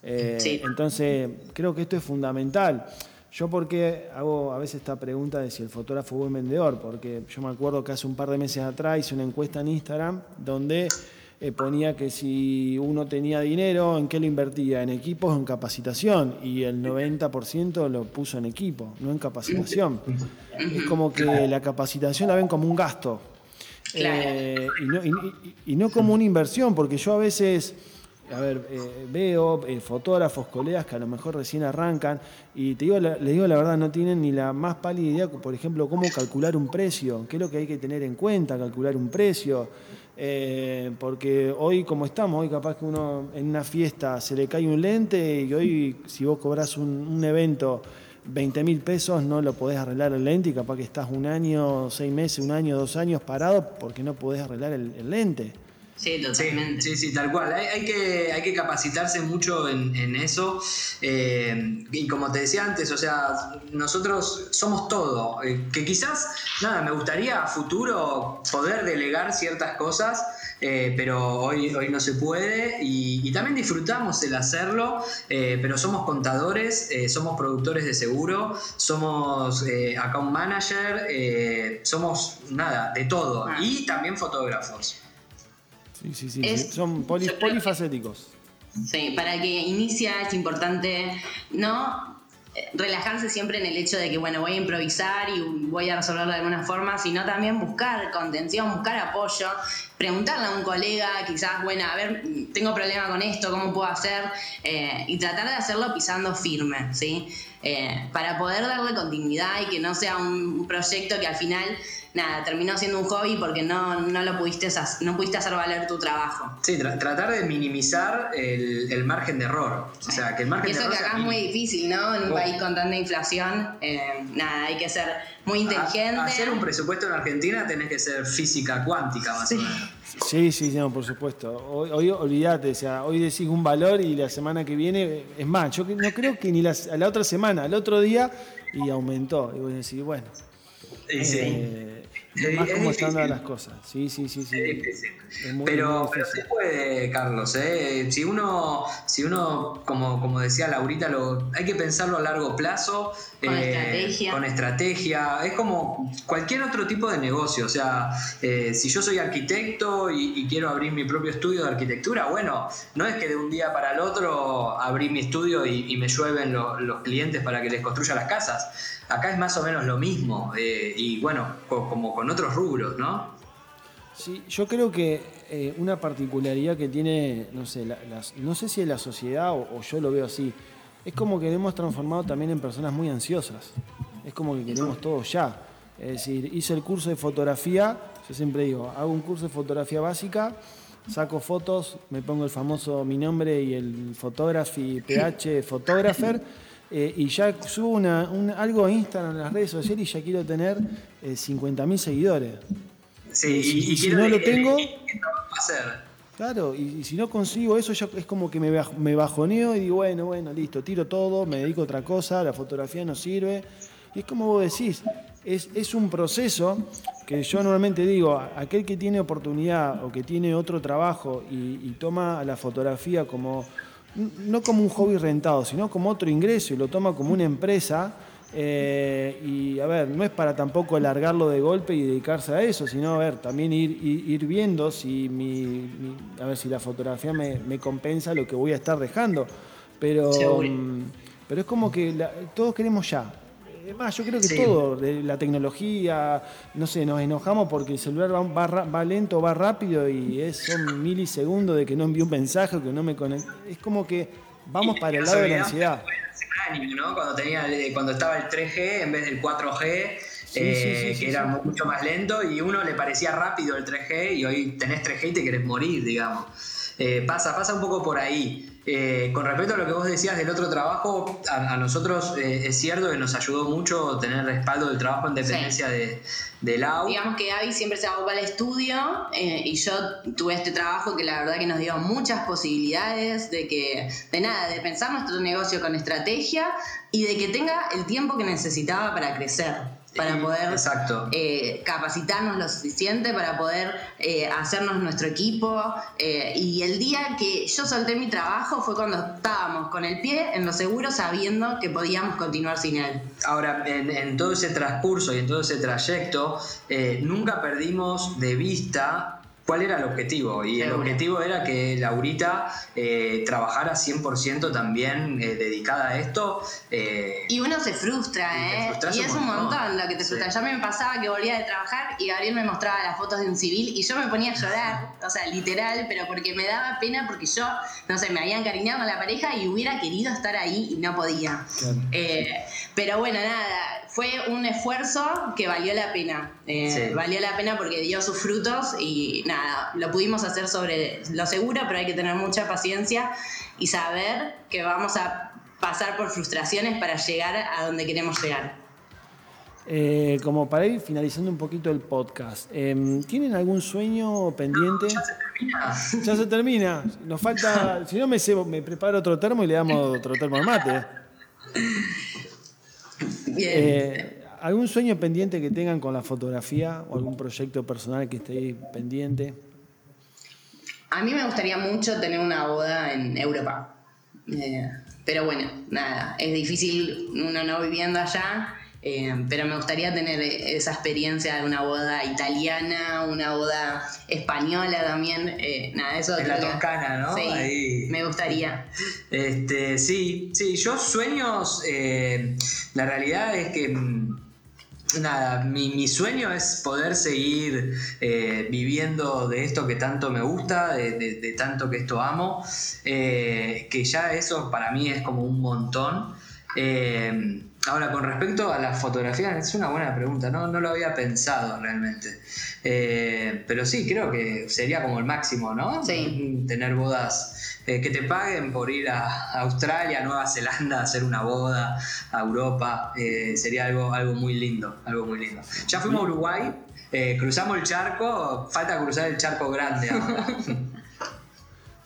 Eh, entonces, creo que esto es fundamental. Yo porque hago a veces esta pregunta de si el fotógrafo es buen vendedor, porque yo me acuerdo que hace un par de meses atrás hice una encuesta en Instagram donde eh, ponía que si uno tenía dinero, ¿en qué lo invertía? En equipos o en capacitación. Y el 90% lo puso en equipo, no en capacitación. Es como que la capacitación la ven como un gasto. Eh, y, no, como una inversión, porque yo a veces, a ver, eh, veo fotógrafos, colegas que a lo mejor recién arrancan y te digo, les digo la verdad, no tienen ni la más pálida idea, por ejemplo, cómo calcular un precio, qué es lo que hay que tener en cuenta, calcular un precio. Eh, porque hoy como estamos, hoy capaz que uno en una fiesta se le cae un lente y hoy si vos cobras un, evento 20 mil pesos no lo podés arreglar el lente y capaz que estás un año, seis meses, un año, dos años parado porque no podés arreglar el lente. Sí, totalmente. Sí, sí, tal cual. Hay, que, hay que capacitarse mucho en, eso. Eh, y como te decía antes, o sea, nosotros somos todo. Eh, que quizás, nada, me gustaría a futuro poder delegar ciertas cosas, eh, pero hoy, hoy no se puede. Y, también disfrutamos el hacerlo, pero somos contadores, somos productores de seguro, somos account manager, somos nada, de todo. Ah. Y también fotógrafos. Sí, sí, sí. Son polifacéticos. Sí, para que inicia es importante no relajarse siempre en el hecho de que, bueno, voy a improvisar y voy a resolverlo de alguna forma, sino también buscar contención, buscar apoyo, preguntarle a un colega, quizás, bueno, a ver, tengo problema con esto, ¿cómo puedo hacer? Eh, y tratar de hacerlo pisando firme, ¿sí? Eh, para poder darle continuidad y que no sea un proyecto que al final nada, terminó siendo un hobby porque no, no lo pudiste, no pudiste hacer valer tu trabajo. Sí, tratar de minimizar el, margen de error. O sea, que el margen Eso que acá es muy difícil, ¿no? En un país con tanta inflación, eh, nada, hay que ser muy inteligente. hacer un presupuesto en Argentina tenés que ser física cuántica, más o menos. Sí, sí, no, por supuesto. Hoy, hoy olvídate, o sea, hoy decís un valor y la semana que viene, es más, yo no creo que ni la, a la otra semana, al otro día, y aumentó. Y vos decís, bueno. Sí, sí. Eh, ver más cómo están las cosas. Sí, sí, sí, sí. pero, pero se puede, Carlos. ¿eh? Si uno, si uno como, como decía Laurita, lo, hay que pensarlo a largo plazo. Con eh, estrategia. Con estrategia. Es como cualquier otro tipo de negocio. O sea, eh, si yo soy arquitecto y, quiero abrir mi propio estudio de arquitectura, bueno, no es que de un día para el otro abrí mi estudio y, me llueven los clientes para que les construya las casas. Acá es más o menos lo mismo. y bueno, como con otros rubros, ¿no? Sí, yo creo que eh, una particularidad que tiene, no sé, no sé si es la sociedad o, yo lo veo así, es como que hemos transformado también en personas muy ansiosas. Es como que queremos todo ya. Es decir, hice el curso de fotografía, yo siempre digo, hago un curso de fotografía básica, saco fotos, me pongo el famoso mi nombre y el photography PH photographer eh, y ya subo una, algo a Instagram en las redes sociales y ya quiero tener eh, 50.000 seguidores. Sí, y, si no lo tengo... Claro, y, si no consigo eso, ya es como que me, me bajoneo y digo, bueno, bueno, listo, tiro todo, me dedico a otra cosa, la fotografía no sirve. Y es como vos decís, es, es un proceso que yo normalmente digo, aquel que tiene oportunidad o que tiene otro trabajo y toma la fotografía como no como un hobby rentado, sino como otro ingreso y lo toma como una empresa. Eh, y a ver, no es para tampoco alargarlo de golpe y dedicarse a eso, sino a ver, también ir, ir, viendo si mi, a ver si la fotografía me, compensa lo que voy a estar dejando. Pero, mm, pero es como que todos queremos ya. Es más, yo creo que todo, de la tecnología, no sé, nos enojamos porque el celular va, lento, va rápido y es, son milisegundos de que no envío un mensaje, que no me conecto. Es como que vamos para el lado de la ansiedad. Cuando, tenía, cuando estaba el 3G en vez del 4G, eh, que era mucho más lento y uno le parecía rápido el 3G y hoy tenés 3G y te querés morir, digamos. Eh, pasa, pasa un poco por ahí. Eh, con respecto a lo que vos decías del otro trabajo, a, nosotros eh, es cierto que nos ayudó mucho tener respaldo del trabajo en dependencia de, del AU. Digamos que Gaby siempre se ocupó al estudio eh, y yo tuve este trabajo que la verdad que nos dio muchas posibilidades de que, de nada, de pensar nuestro negocio con estrategia y de que tenga el tiempo que necesitaba para crecer para poder eh, capacitarnos lo suficiente, para poder eh, hacernos nuestro equipo. Eh, y el día que yo solté mi trabajo fue cuando estábamos con el pie en lo seguro sabiendo que podíamos continuar sin él. Ahora, en, en todo ese transcurso y en todo ese trayecto, nunca perdimos de vista cuál era el objetivo. Y el objetivo era que Laurita eh, trabajara 100% también eh, dedicada a esto. Eh, y uno se frustra, ¿eh? Y, es un montón. lo que te frustra. Ya me pasaba que volvía de trabajar y Gabriel me mostraba las fotos de un civil y yo me ponía a llorar, o sea, literal, pero porque me daba pena porque yo, no sé, me había encariñado con la pareja y hubiera querido estar ahí y no podía. pero bueno, nada, fue un esfuerzo que valió la pena. Valió la pena porque dio sus frutos y nada lo pudimos hacer sobre lo seguro, pero hay que tener mucha paciencia y saber que vamos a pasar por frustraciones para llegar a donde queremos llegar. Eh, como para ir finalizando un poquito el podcast, em, ¿tienen algún sueño pendiente? ya se termina. Ya se termina. Nos falta, si no me, me preparo otro termo y le damos otro termo al mate. Bien. Eh, ¿Algún sueño pendiente que tengan con la fotografía o algún proyecto personal que esté pendiente? A mí me gustaría mucho tener una boda en Europa. Eh, pero bueno, nada, es difícil uno no viviendo allá. Eh, pero me gustaría tener esa experiencia de una boda italiana, una boda española también. Eh, nada, eso. En la Toscana, ¿no? Sí, me gustaría. Este, sí, sí, yo sueños. la realidad es que mm, nada, mi, sueño es poder seguir eh, viviendo de esto que tanto me gusta, de, tanto que esto amo, eh, que ya eso para mí es como un montón. Eh, ahora, con respecto a las fotografías, es una buena pregunta, no, no lo había pensado realmente. pero sí, creo que sería como el máximo, ¿no? Sí. Tener bodas eh, que te paguen por ir a Australia, a Nueva Zelanda a hacer una boda, a Europa, eh, sería algo, algo muy lindo, algo muy lindo. Ya fuimos a Uruguay, eh, cruzamos el charco, falta cruzar el charco grande ahora.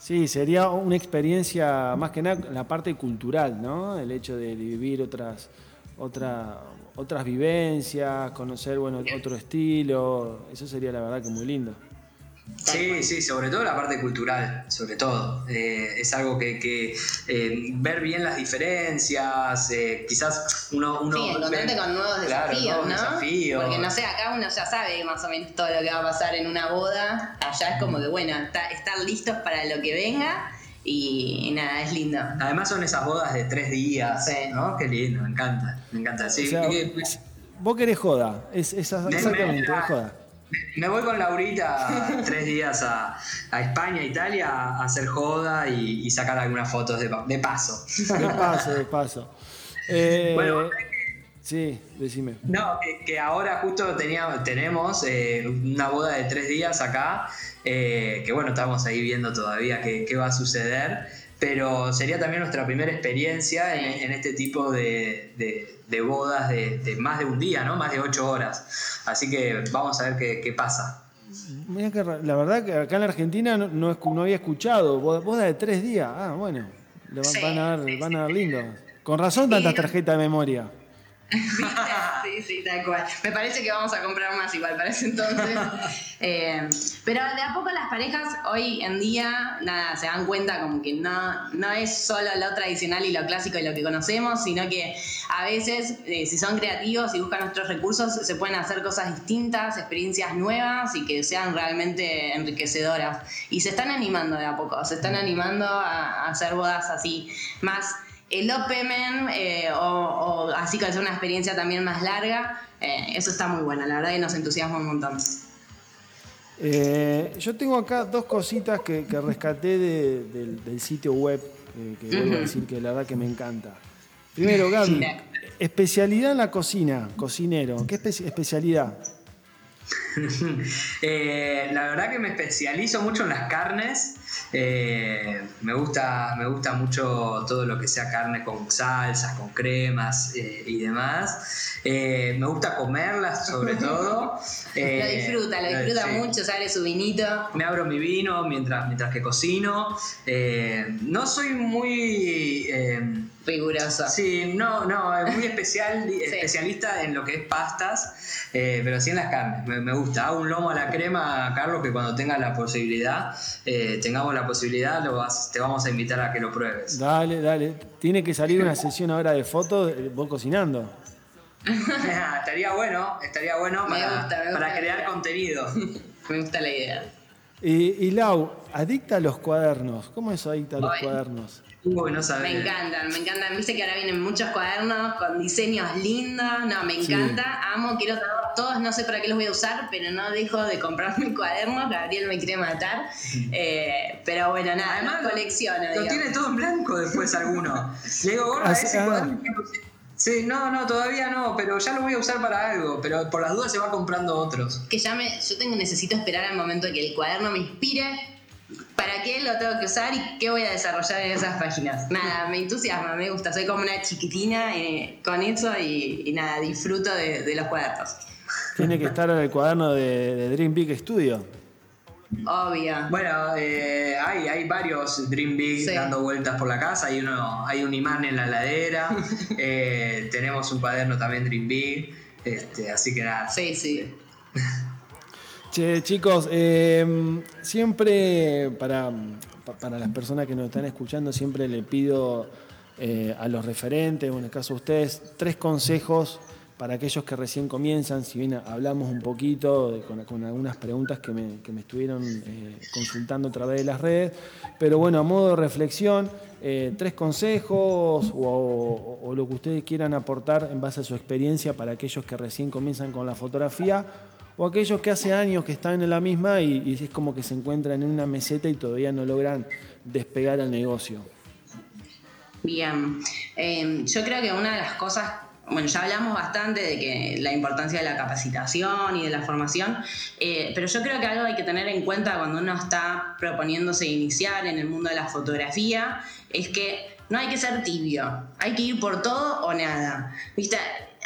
Sí, sería una experiencia más que nada en la parte cultural, ¿no? El hecho de vivir otras, otra, otras vivencias, conocer bueno, otro estilo. Eso sería la verdad que muy lindo. Sí, sí, sobre todo la parte cultural, sobre todo. Eh, es algo que, eh, ver bien las diferencias, eh, quizás uno... uno sí, encontrarte con nuevos desafíos, ¿no? Porque no sé, acá uno ya sabe más o menos todo lo que va a pasar en una boda. Allá es como que, bueno, estar listos para lo que venga. Y, nada, es lindo. Además son esas bodas de tres días, ¿no? Qué lindo, me encanta, me encanta. Sí, vos querés joda, es, exactamente, joda. Me voy con Laurita tres días a, España, Italia, a hacer joda y, sacar algunas fotos de, paso. De paso, de paso. Eh, bueno, sí, decime. No, que, ahora justo teníamos, tenemos eh, una boda de tres días acá, eh, que bueno, estamos ahí viendo todavía qué, qué va a suceder pero sería también nuestra primera experiencia en, este tipo de, bodas de, más de un día, ¿no? Más de ocho horas. Así que vamos a ver qué, pasa. la verdad que acá en la Argentina no, no, había escuchado boda, de tres días. Ah, bueno, van, a dar, van a dar lindo. Con razón tantas tarjetas de memoria. Sí, sí, tal cual. Me parece que vamos a comprar más igual para ese entonces. Eh, pero de a poco las parejas hoy en día, nada, se dan cuenta como que no, no es solo lo tradicional y lo clásico y lo que conocemos, sino que a veces, eh, si son creativos y buscan nuestros recursos, se pueden hacer cosas distintas, experiencias nuevas y que sean realmente enriquecedoras. Y se están animando de a poco, se están animando a hacer bodas así más el Open eh, o, así que hacer una experiencia también más larga, eh, eso está muy bueno, la verdad que nos entusiasma un montón. Eh, yo tengo acá dos cositas que, rescaté del, sitio web, que vuelvo a decir que la verdad que me encanta. Primero, Gaby, especialidad en la cocina, cocinero, ¿qué especialidad? la verdad que me especializo mucho en las carnes eh, me, gusta, me gusta mucho todo lo que sea carne con salsas, con cremas eh, y demás. Eh, me gusta comerlas sobre todo. lo disfruta, lo disfruta mucho, sale su vinito. Me abro mi vino mientras, mientras que cocino. no soy muy riguroso. Sí, no, no, es muy especial, especialista en lo que es pastas, pero sí en las carnes, me, gusta. Hago un lomo a la crema, Carlos, que cuando tengas la posibilidad, eh, tengamos la posibilidad, lo te vamos a invitar a que lo pruebes. Dale, dale. Tiene que salir una sesión ahora de fotos, vos cocinando. estaría bueno, estaría bueno para, crear contenido. me gusta la idea. Y, Lau, adicta a los cuadernos. ¿Cómo es adicta a los cuadernos? Me encantan, me encantan. Viste que ahora vienen muchos cuadernos con diseños lindos. No, me encanta. Amo, quiero todos. No sé para qué los voy a usar, pero no dejo de comprarme cuadernos. Gabriel me quiere matar. Eh, pero bueno, nada, además colecciono. Lo, tiene todo en blanco después alguno. Le digo, gorda, ese cuaderno. Sí, no, no, todavía no, pero ya lo voy a usar para algo, pero por las dudas se va comprando otros. Que ya me, yo tengo, necesito esperar al momento de que el cuaderno me inspire ¿Para qué lo tengo que usar y qué voy a desarrollar en esas páginas? Nada, me entusiasma, me gusta. Soy como una chiquitina eh, con eso y, nada, disfruto de, los cuadernos. Tiene que estar en el cuaderno de, Dream Big Studio. Obvio. Bueno, eh, hay, hay varios Dream Big dando vueltas por la casa. Hay, uno, hay un imán en la ladera. Eh, tenemos un cuaderno también Dream Big. Este, así que nada. Sí, sí. Che, chicos, em, siempre para, para, las personas que nos están escuchando, siempre le pido eh, a los referentes, o en el caso de ustedes, tres consejos para aquellos que recién comienzan, si bien hablamos un poquito con, algunas preguntas que me, estuvieron eh, consultando a través de las redes, pero bueno, a modo de reflexión, eh, tres consejos o, lo que ustedes quieran aportar en base a su experiencia para aquellos que recién comienzan con la fotografía o aquellos que hace años que están en la misma y, es como que se encuentran en una meseta y todavía no logran despegar el negocio. Bien, em, yo creo que una de las cosas, bueno, ya hablamos bastante de que la importancia de la capacitación y de la formación, eh, pero yo creo que algo hay que tener en cuenta cuando uno está proponiéndose iniciar en el mundo de la fotografía es que no hay que ser tibio, hay que ir por todo o nada. ¿Viste?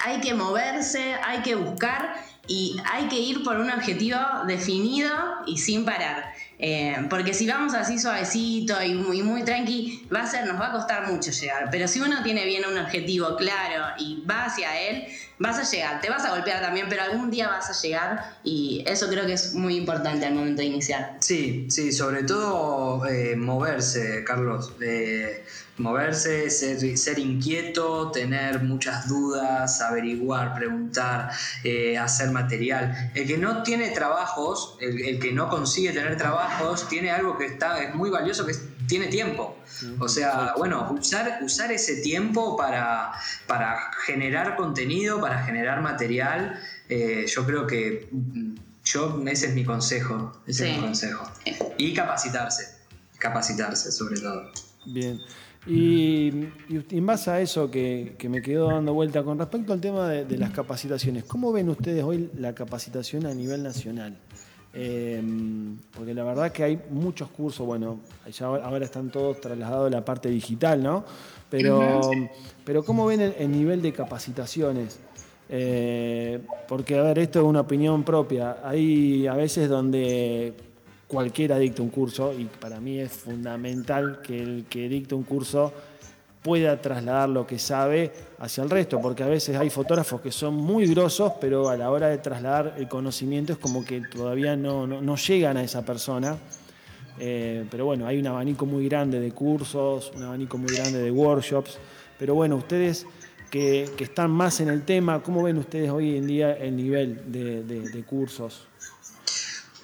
Hay que moverse, hay que buscar y hay que ir por un objetivo definido y sin parar. Eh, porque si vamos así suavecito y muy, muy tranqui, va a ser, nos va a costar mucho llegar. Pero si uno tiene bien un objetivo claro y va hacia él, vas a llegar. Te vas a golpear también, pero algún día vas a llegar y eso creo que es muy importante al momento de iniciar. Sí, sí, sobre todo eh, moverse, Carlos. Eh, moverse, ser, ser, inquieto, tener muchas dudas, averiguar, preguntar, eh, hacer material. El que no tiene trabajos, el, que no consigue tener trabajos, tiene algo que está, es muy valioso, que tiene tiempo. O sea, bueno, usar, usar ese tiempo para, para generar contenido, para generar material, eh, yo creo que mm, yo, ese es mi consejo, ese es mi consejo. Y capacitarse, capacitarse sobre todo. Bien. Y, en base a eso que, me quedó dando vuelta con respecto al tema de, las capacitaciones, ¿cómo ven ustedes hoy la capacitación a nivel nacional? Em, porque la verdad que hay muchos cursos, bueno, ahora están todos trasladados a la parte digital, ¿no? Pero, pero ¿cómo ven el, nivel de capacitaciones? Eh, porque, a ver, esto es una opinión propia. Hay a veces donde cualquiera dicta un curso y para mí es fundamental que el que dicta un curso pueda trasladar lo que sabe hacia el resto, porque a veces hay fotógrafos que son muy grosos, pero a la hora de trasladar el conocimiento es como que todavía no, llegan a esa persona. Eh, pero bueno, hay un abanico muy grande de cursos, un abanico muy grande de workshops, pero bueno, ustedes que, están más en el tema, ¿cómo ven ustedes hoy en día el nivel de cursos?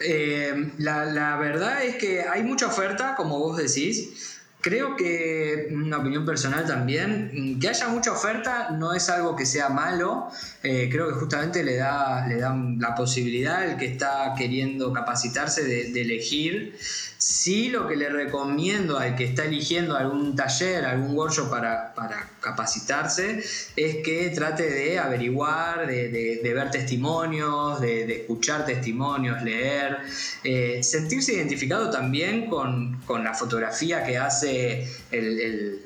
Eh, la, la, verdad es que hay mucha oferta, como vos decís. Creo que, una opinión personal también, que haya mucha oferta no es algo que sea malo, eh, creo que justamente le da, le da la posibilidad al que está queriendo capacitarse de, elegir. Sí, lo que le recomiendo al que está eligiendo algún taller, algún workshop para, para capacitarse, es que trate de averiguar, de, ver testimonios, de, escuchar testimonios, leer, eh, sentirse identificado también con, con la fotografía que hace el,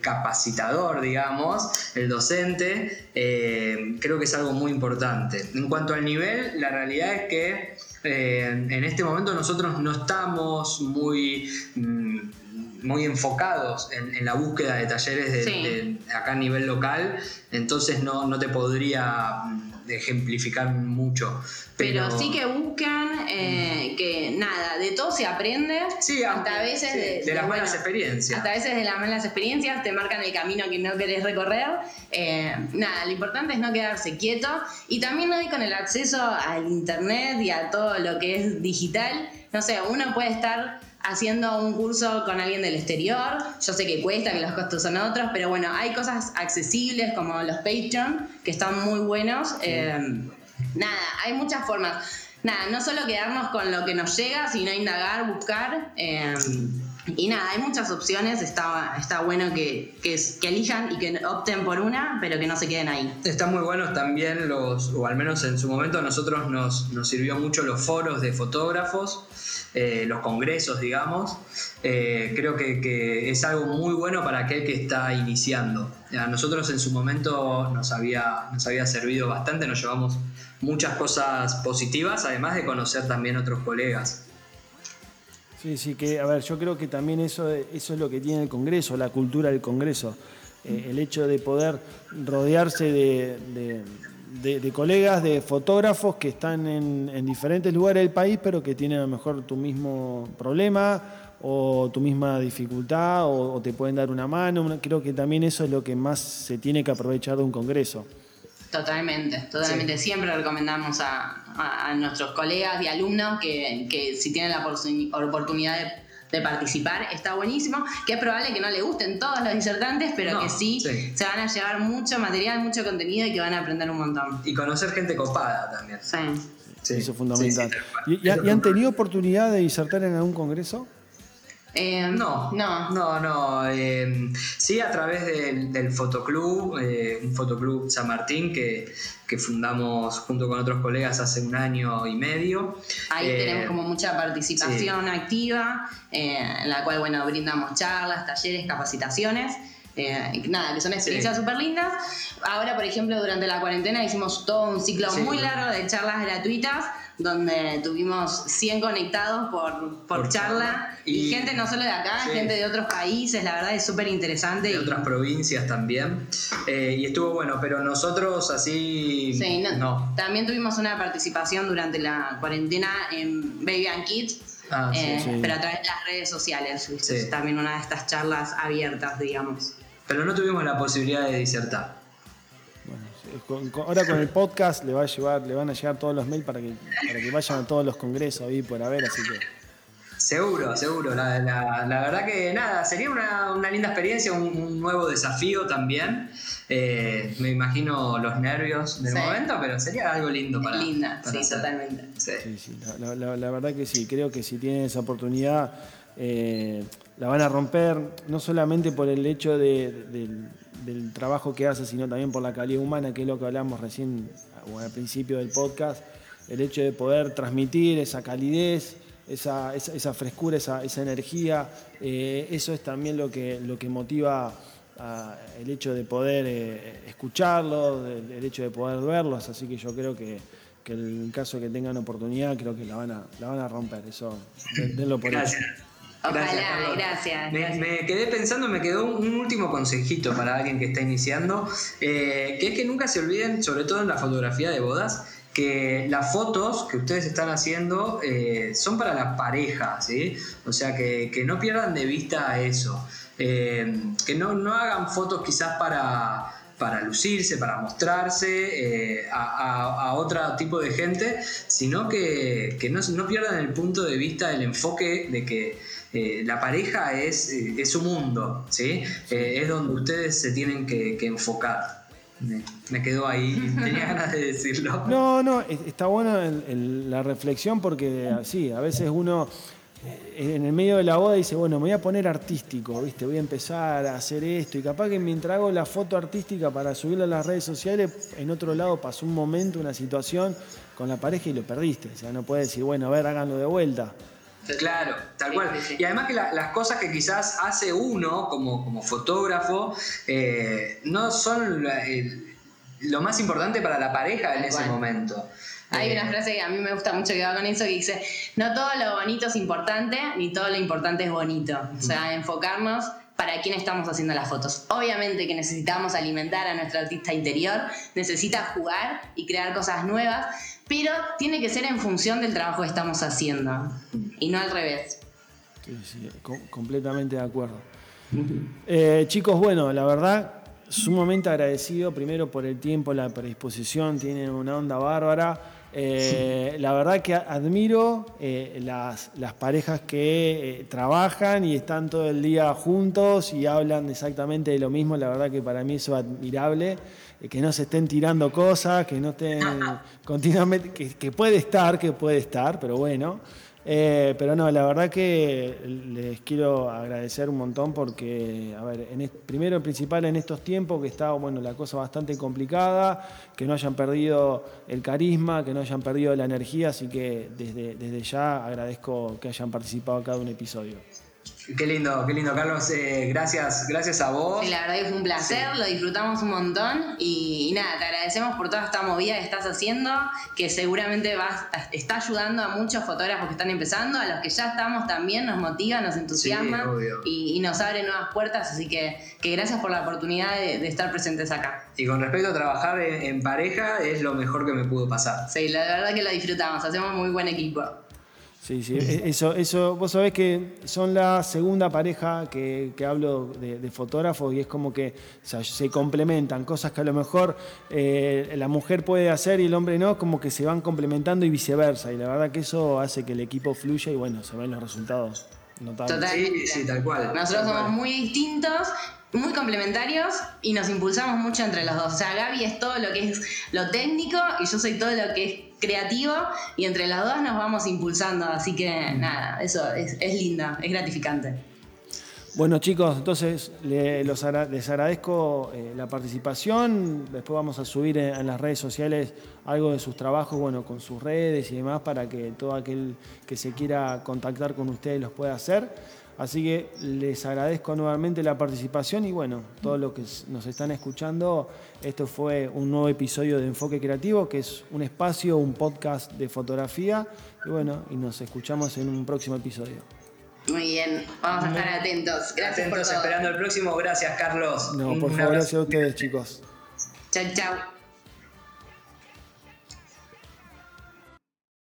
capacitador, digamos, el docente, eh, creo que es algo muy importante. En cuanto al nivel, la realidad es que eh, en este momento nosotros no estamos muy... Mm, muy enfocados en, la búsqueda de talleres de, acá a nivel local, entonces no, no te podría mm, ejemplificar mucho. Pero, sí que buscan eh, que nada, de todo se aprende. Sí, hasta a veces de, las malas experiencias. Hasta a veces de las malas experiencias te marcan el camino que no querés recorrer. Eh, nada, lo importante es no quedarse quieto. Y también hoy con el acceso al internet y a todo lo que es digital, no sé, uno puede estar haciendo un curso con alguien del exterior. Yo sé que cuesta, que los costos son otros, pero bueno, hay cosas accesibles como los Patreon, que están muy buenos. Eh, nada, hay muchas formas. Nada, no solo quedarnos con lo que nos llega, sino indagar, buscar. Eh, y nada, hay muchas opciones, está, está bueno que, que, elijan y que opten por una, pero que no se queden ahí. Están muy buenos también los, o al menos en su momento a nosotros nos, nos sirvió mucho los foros de fotógrafos, eh, los congresos, digamos. Eh, creo que, es algo muy bueno para aquel que está iniciando. A nosotros en su momento nos había, nos había servido bastante, nos llevamos muchas cosas positivas, además de conocer también otros colegas. Sí, sí, que, a ver, yo creo que también eso, eso es lo que tiene el Congreso, la cultura del Congreso. Eh, el hecho de poder rodearse de, colegas, de fotógrafos que están en, diferentes lugares del país, pero que tienen a lo mejor tu mismo problema o tu misma dificultad o te pueden dar una mano. Creo que también eso es lo que más se tiene que aprovechar de un Congreso. Totalmente, totalmente. Siempre recomendamos a, nuestros colegas y alumnos que, si tienen la oportunidad de, participar, está buenísimo. Que es probable que no le gusten todos los disertantes, pero que sí, se van a llevar mucho material, mucho contenido y que van a aprender un montón. Y conocer gente copada también. Sí. Eso es fundamental. ¿Y, han tenido oportunidad de disertar en algún congreso? Eh, no, no, no, no. Eh, sí, a través del, del fotoclub, eh, un fotoclub San Martín que, fundamos junto con otros colegas hace un año y medio. Ahí tenemos como mucha participación activa, en la cual, bueno, brindamos charlas, talleres, capacitaciones. nada, que son experiencias súper lindas. Ahora, por ejemplo, durante la cuarentena hicimos todo un ciclo muy largo de charlas gratuitas donde tuvimos 100 conectados por, por, charla y, gente no solo de acá, gente de otros países, la verdad es súper interesante. De otras provincias también. Eh, y estuvo bueno, pero nosotros así... Sí, no, También tuvimos una participación durante la cuarentena en Baby and Kids. Ah, eh, pero a través de las redes sociales, también una de estas charlas abiertas, digamos. Pero no tuvimos la posibilidad de disertar ahora con el podcast le va a llevar, le van a llegar todos los mails para que, para que vayan a todos los congresos ahí por haber, así que. Seguro, seguro. La, verdad que nada, sería una, linda experiencia, un, nuevo desafío también. Eh, me imagino los nervios del momento, pero sería algo lindo para. Linda, sí, totalmente. Sí, sí, la, verdad que sí, creo que si tienen esa oportunidad. Eh, la van a romper, no solamente por el hecho del trabajo que hace, sino también por la calidad humana, que es lo que hablamos recién al principio del podcast, el hecho de poder transmitir esa calidez, esa, frescura, esa, energía, eh, eso es también lo que, lo que motiva el hecho de poder eh, escucharlos, el, hecho de poder verlos, así que yo creo que, que el caso que tengan oportunidad, creo que la van a, la van a romper, eso denlo por Gracias. Ojalá, gracias. Me, quedé pensando, me quedó un último consejito para alguien que está iniciando, eh, que es que nunca se olviden, sobre todo en la fotografía de bodas, que las fotos que ustedes están haciendo eh, son para la pareja, ¿sí? O sea, que, no pierdan de vista eso. Eh, que no, no hagan fotos quizás para para lucirse, para mostrarse a, otro tipo de gente, sino que, no, no, pierdan el punto de vista, el enfoque de que eh, la pareja es, eh, es, su mundo, ¿sí? Eh, es donde ustedes se tienen que, enfocar. Me, quedó ahí, tenía ganas de decirlo. No, no, está buena la reflexión porque sí, a veces uno en el medio de la boda dice, bueno, me voy a poner artístico, ¿viste? Voy a empezar a hacer esto. Y capaz que mientras hago la foto artística para subirla a las redes sociales, en otro lado pasó un momento, una situación con la pareja y lo perdiste. O sea, no puedes decir, bueno, a ver, háganlo de vuelta. Claro, tal cual. Y además que las cosas que quizás hace uno como, como fotógrafo eh, no son lo más importante para la pareja en ese momento. Hay una eh, frase que a mí me gusta mucho que va con eso que dice, no todo lo bonito es importante, ni todo lo importante es bonito. O sea, enfocarnos para quién estamos haciendo las fotos. Obviamente que necesitamos alimentar a nuestro artista interior, necesita jugar y crear cosas nuevas, pero tiene que ser en función del trabajo que estamos haciendo y no al revés. Sí, sí, completamente de acuerdo. Eh, chicos, bueno, la verdad, sumamente agradecido primero por el tiempo, la predisposición, tienen una onda bárbara. Eh, la verdad que admiro eh, las, parejas que trabajan y están todo el día juntos y hablan exactamente de lo mismo. La verdad que para mí eso es admirable. Eh, que no se estén tirando cosas, que no estén continuamente, que, puede estar, que puede estar, pero bueno. Eh, pero no, la verdad que les quiero agradecer un montón porque, a ver, en, primero principal en estos tiempos que está, bueno, la cosa bastante complicada, que no hayan perdido el carisma, que no hayan perdido la energía, así que desde, desde ya agradezco que hayan participado cada un episodio. Qué lindo, qué lindo, Carlos. Eh, gracias, gracias a vos. Sí, la verdad que fue un placer, lo disfrutamos un montón y, nada, te agradecemos por toda esta movida que estás haciendo, que seguramente vas, está ayudando a muchos fotógrafos que están empezando, a los que ya estamos también, nos motiva, nos entusiasma y, nos abre nuevas puertas, así que, que gracias por la oportunidad de, estar presentes acá. Y con respecto a trabajar en, en pareja, es lo mejor que me pudo pasar. Sí, la verdad que lo disfrutamos, hacemos muy buen equipo. Sí, sí, e-, eso, eso, vos sabés que son la segunda pareja que, hablo de, fotógrafos y es como que se complementan, cosas que a lo mejor eh, la mujer puede hacer y el hombre no, como que se van complementando y viceversa. Y la verdad que eso hace que el equipo fluya y bueno, se ven los resultados notables. Sí, sí, tal cual. Nosotros somos muy distintos muy complementarios y nos impulsamos mucho entre los dos. O sea, Gaby es todo lo que es lo técnico y yo soy todo lo que es creativo y entre las dos nos vamos impulsando, así que nada, eso es, es lindo, es gratificante. Bueno chicos, entonces les agradezco eh, la participación, después vamos a subir en, las redes sociales algo de sus trabajos, bueno, con sus redes y demás para que todo aquel que se quiera contactar con ustedes los pueda hacer. Así que les agradezco nuevamente la participación y bueno, todos los que nos están escuchando, esto fue un nuevo episodio de Enfoque Creativo, que es un espacio, un podcast de fotografía. Y bueno, y nos escuchamos en un próximo episodio. Muy bien, vamos a estar atentos. Gracias atentos, esperando el próximo. Gracias, Carlos. No, por favor, gracias a ustedes, chicos. Chao, chao.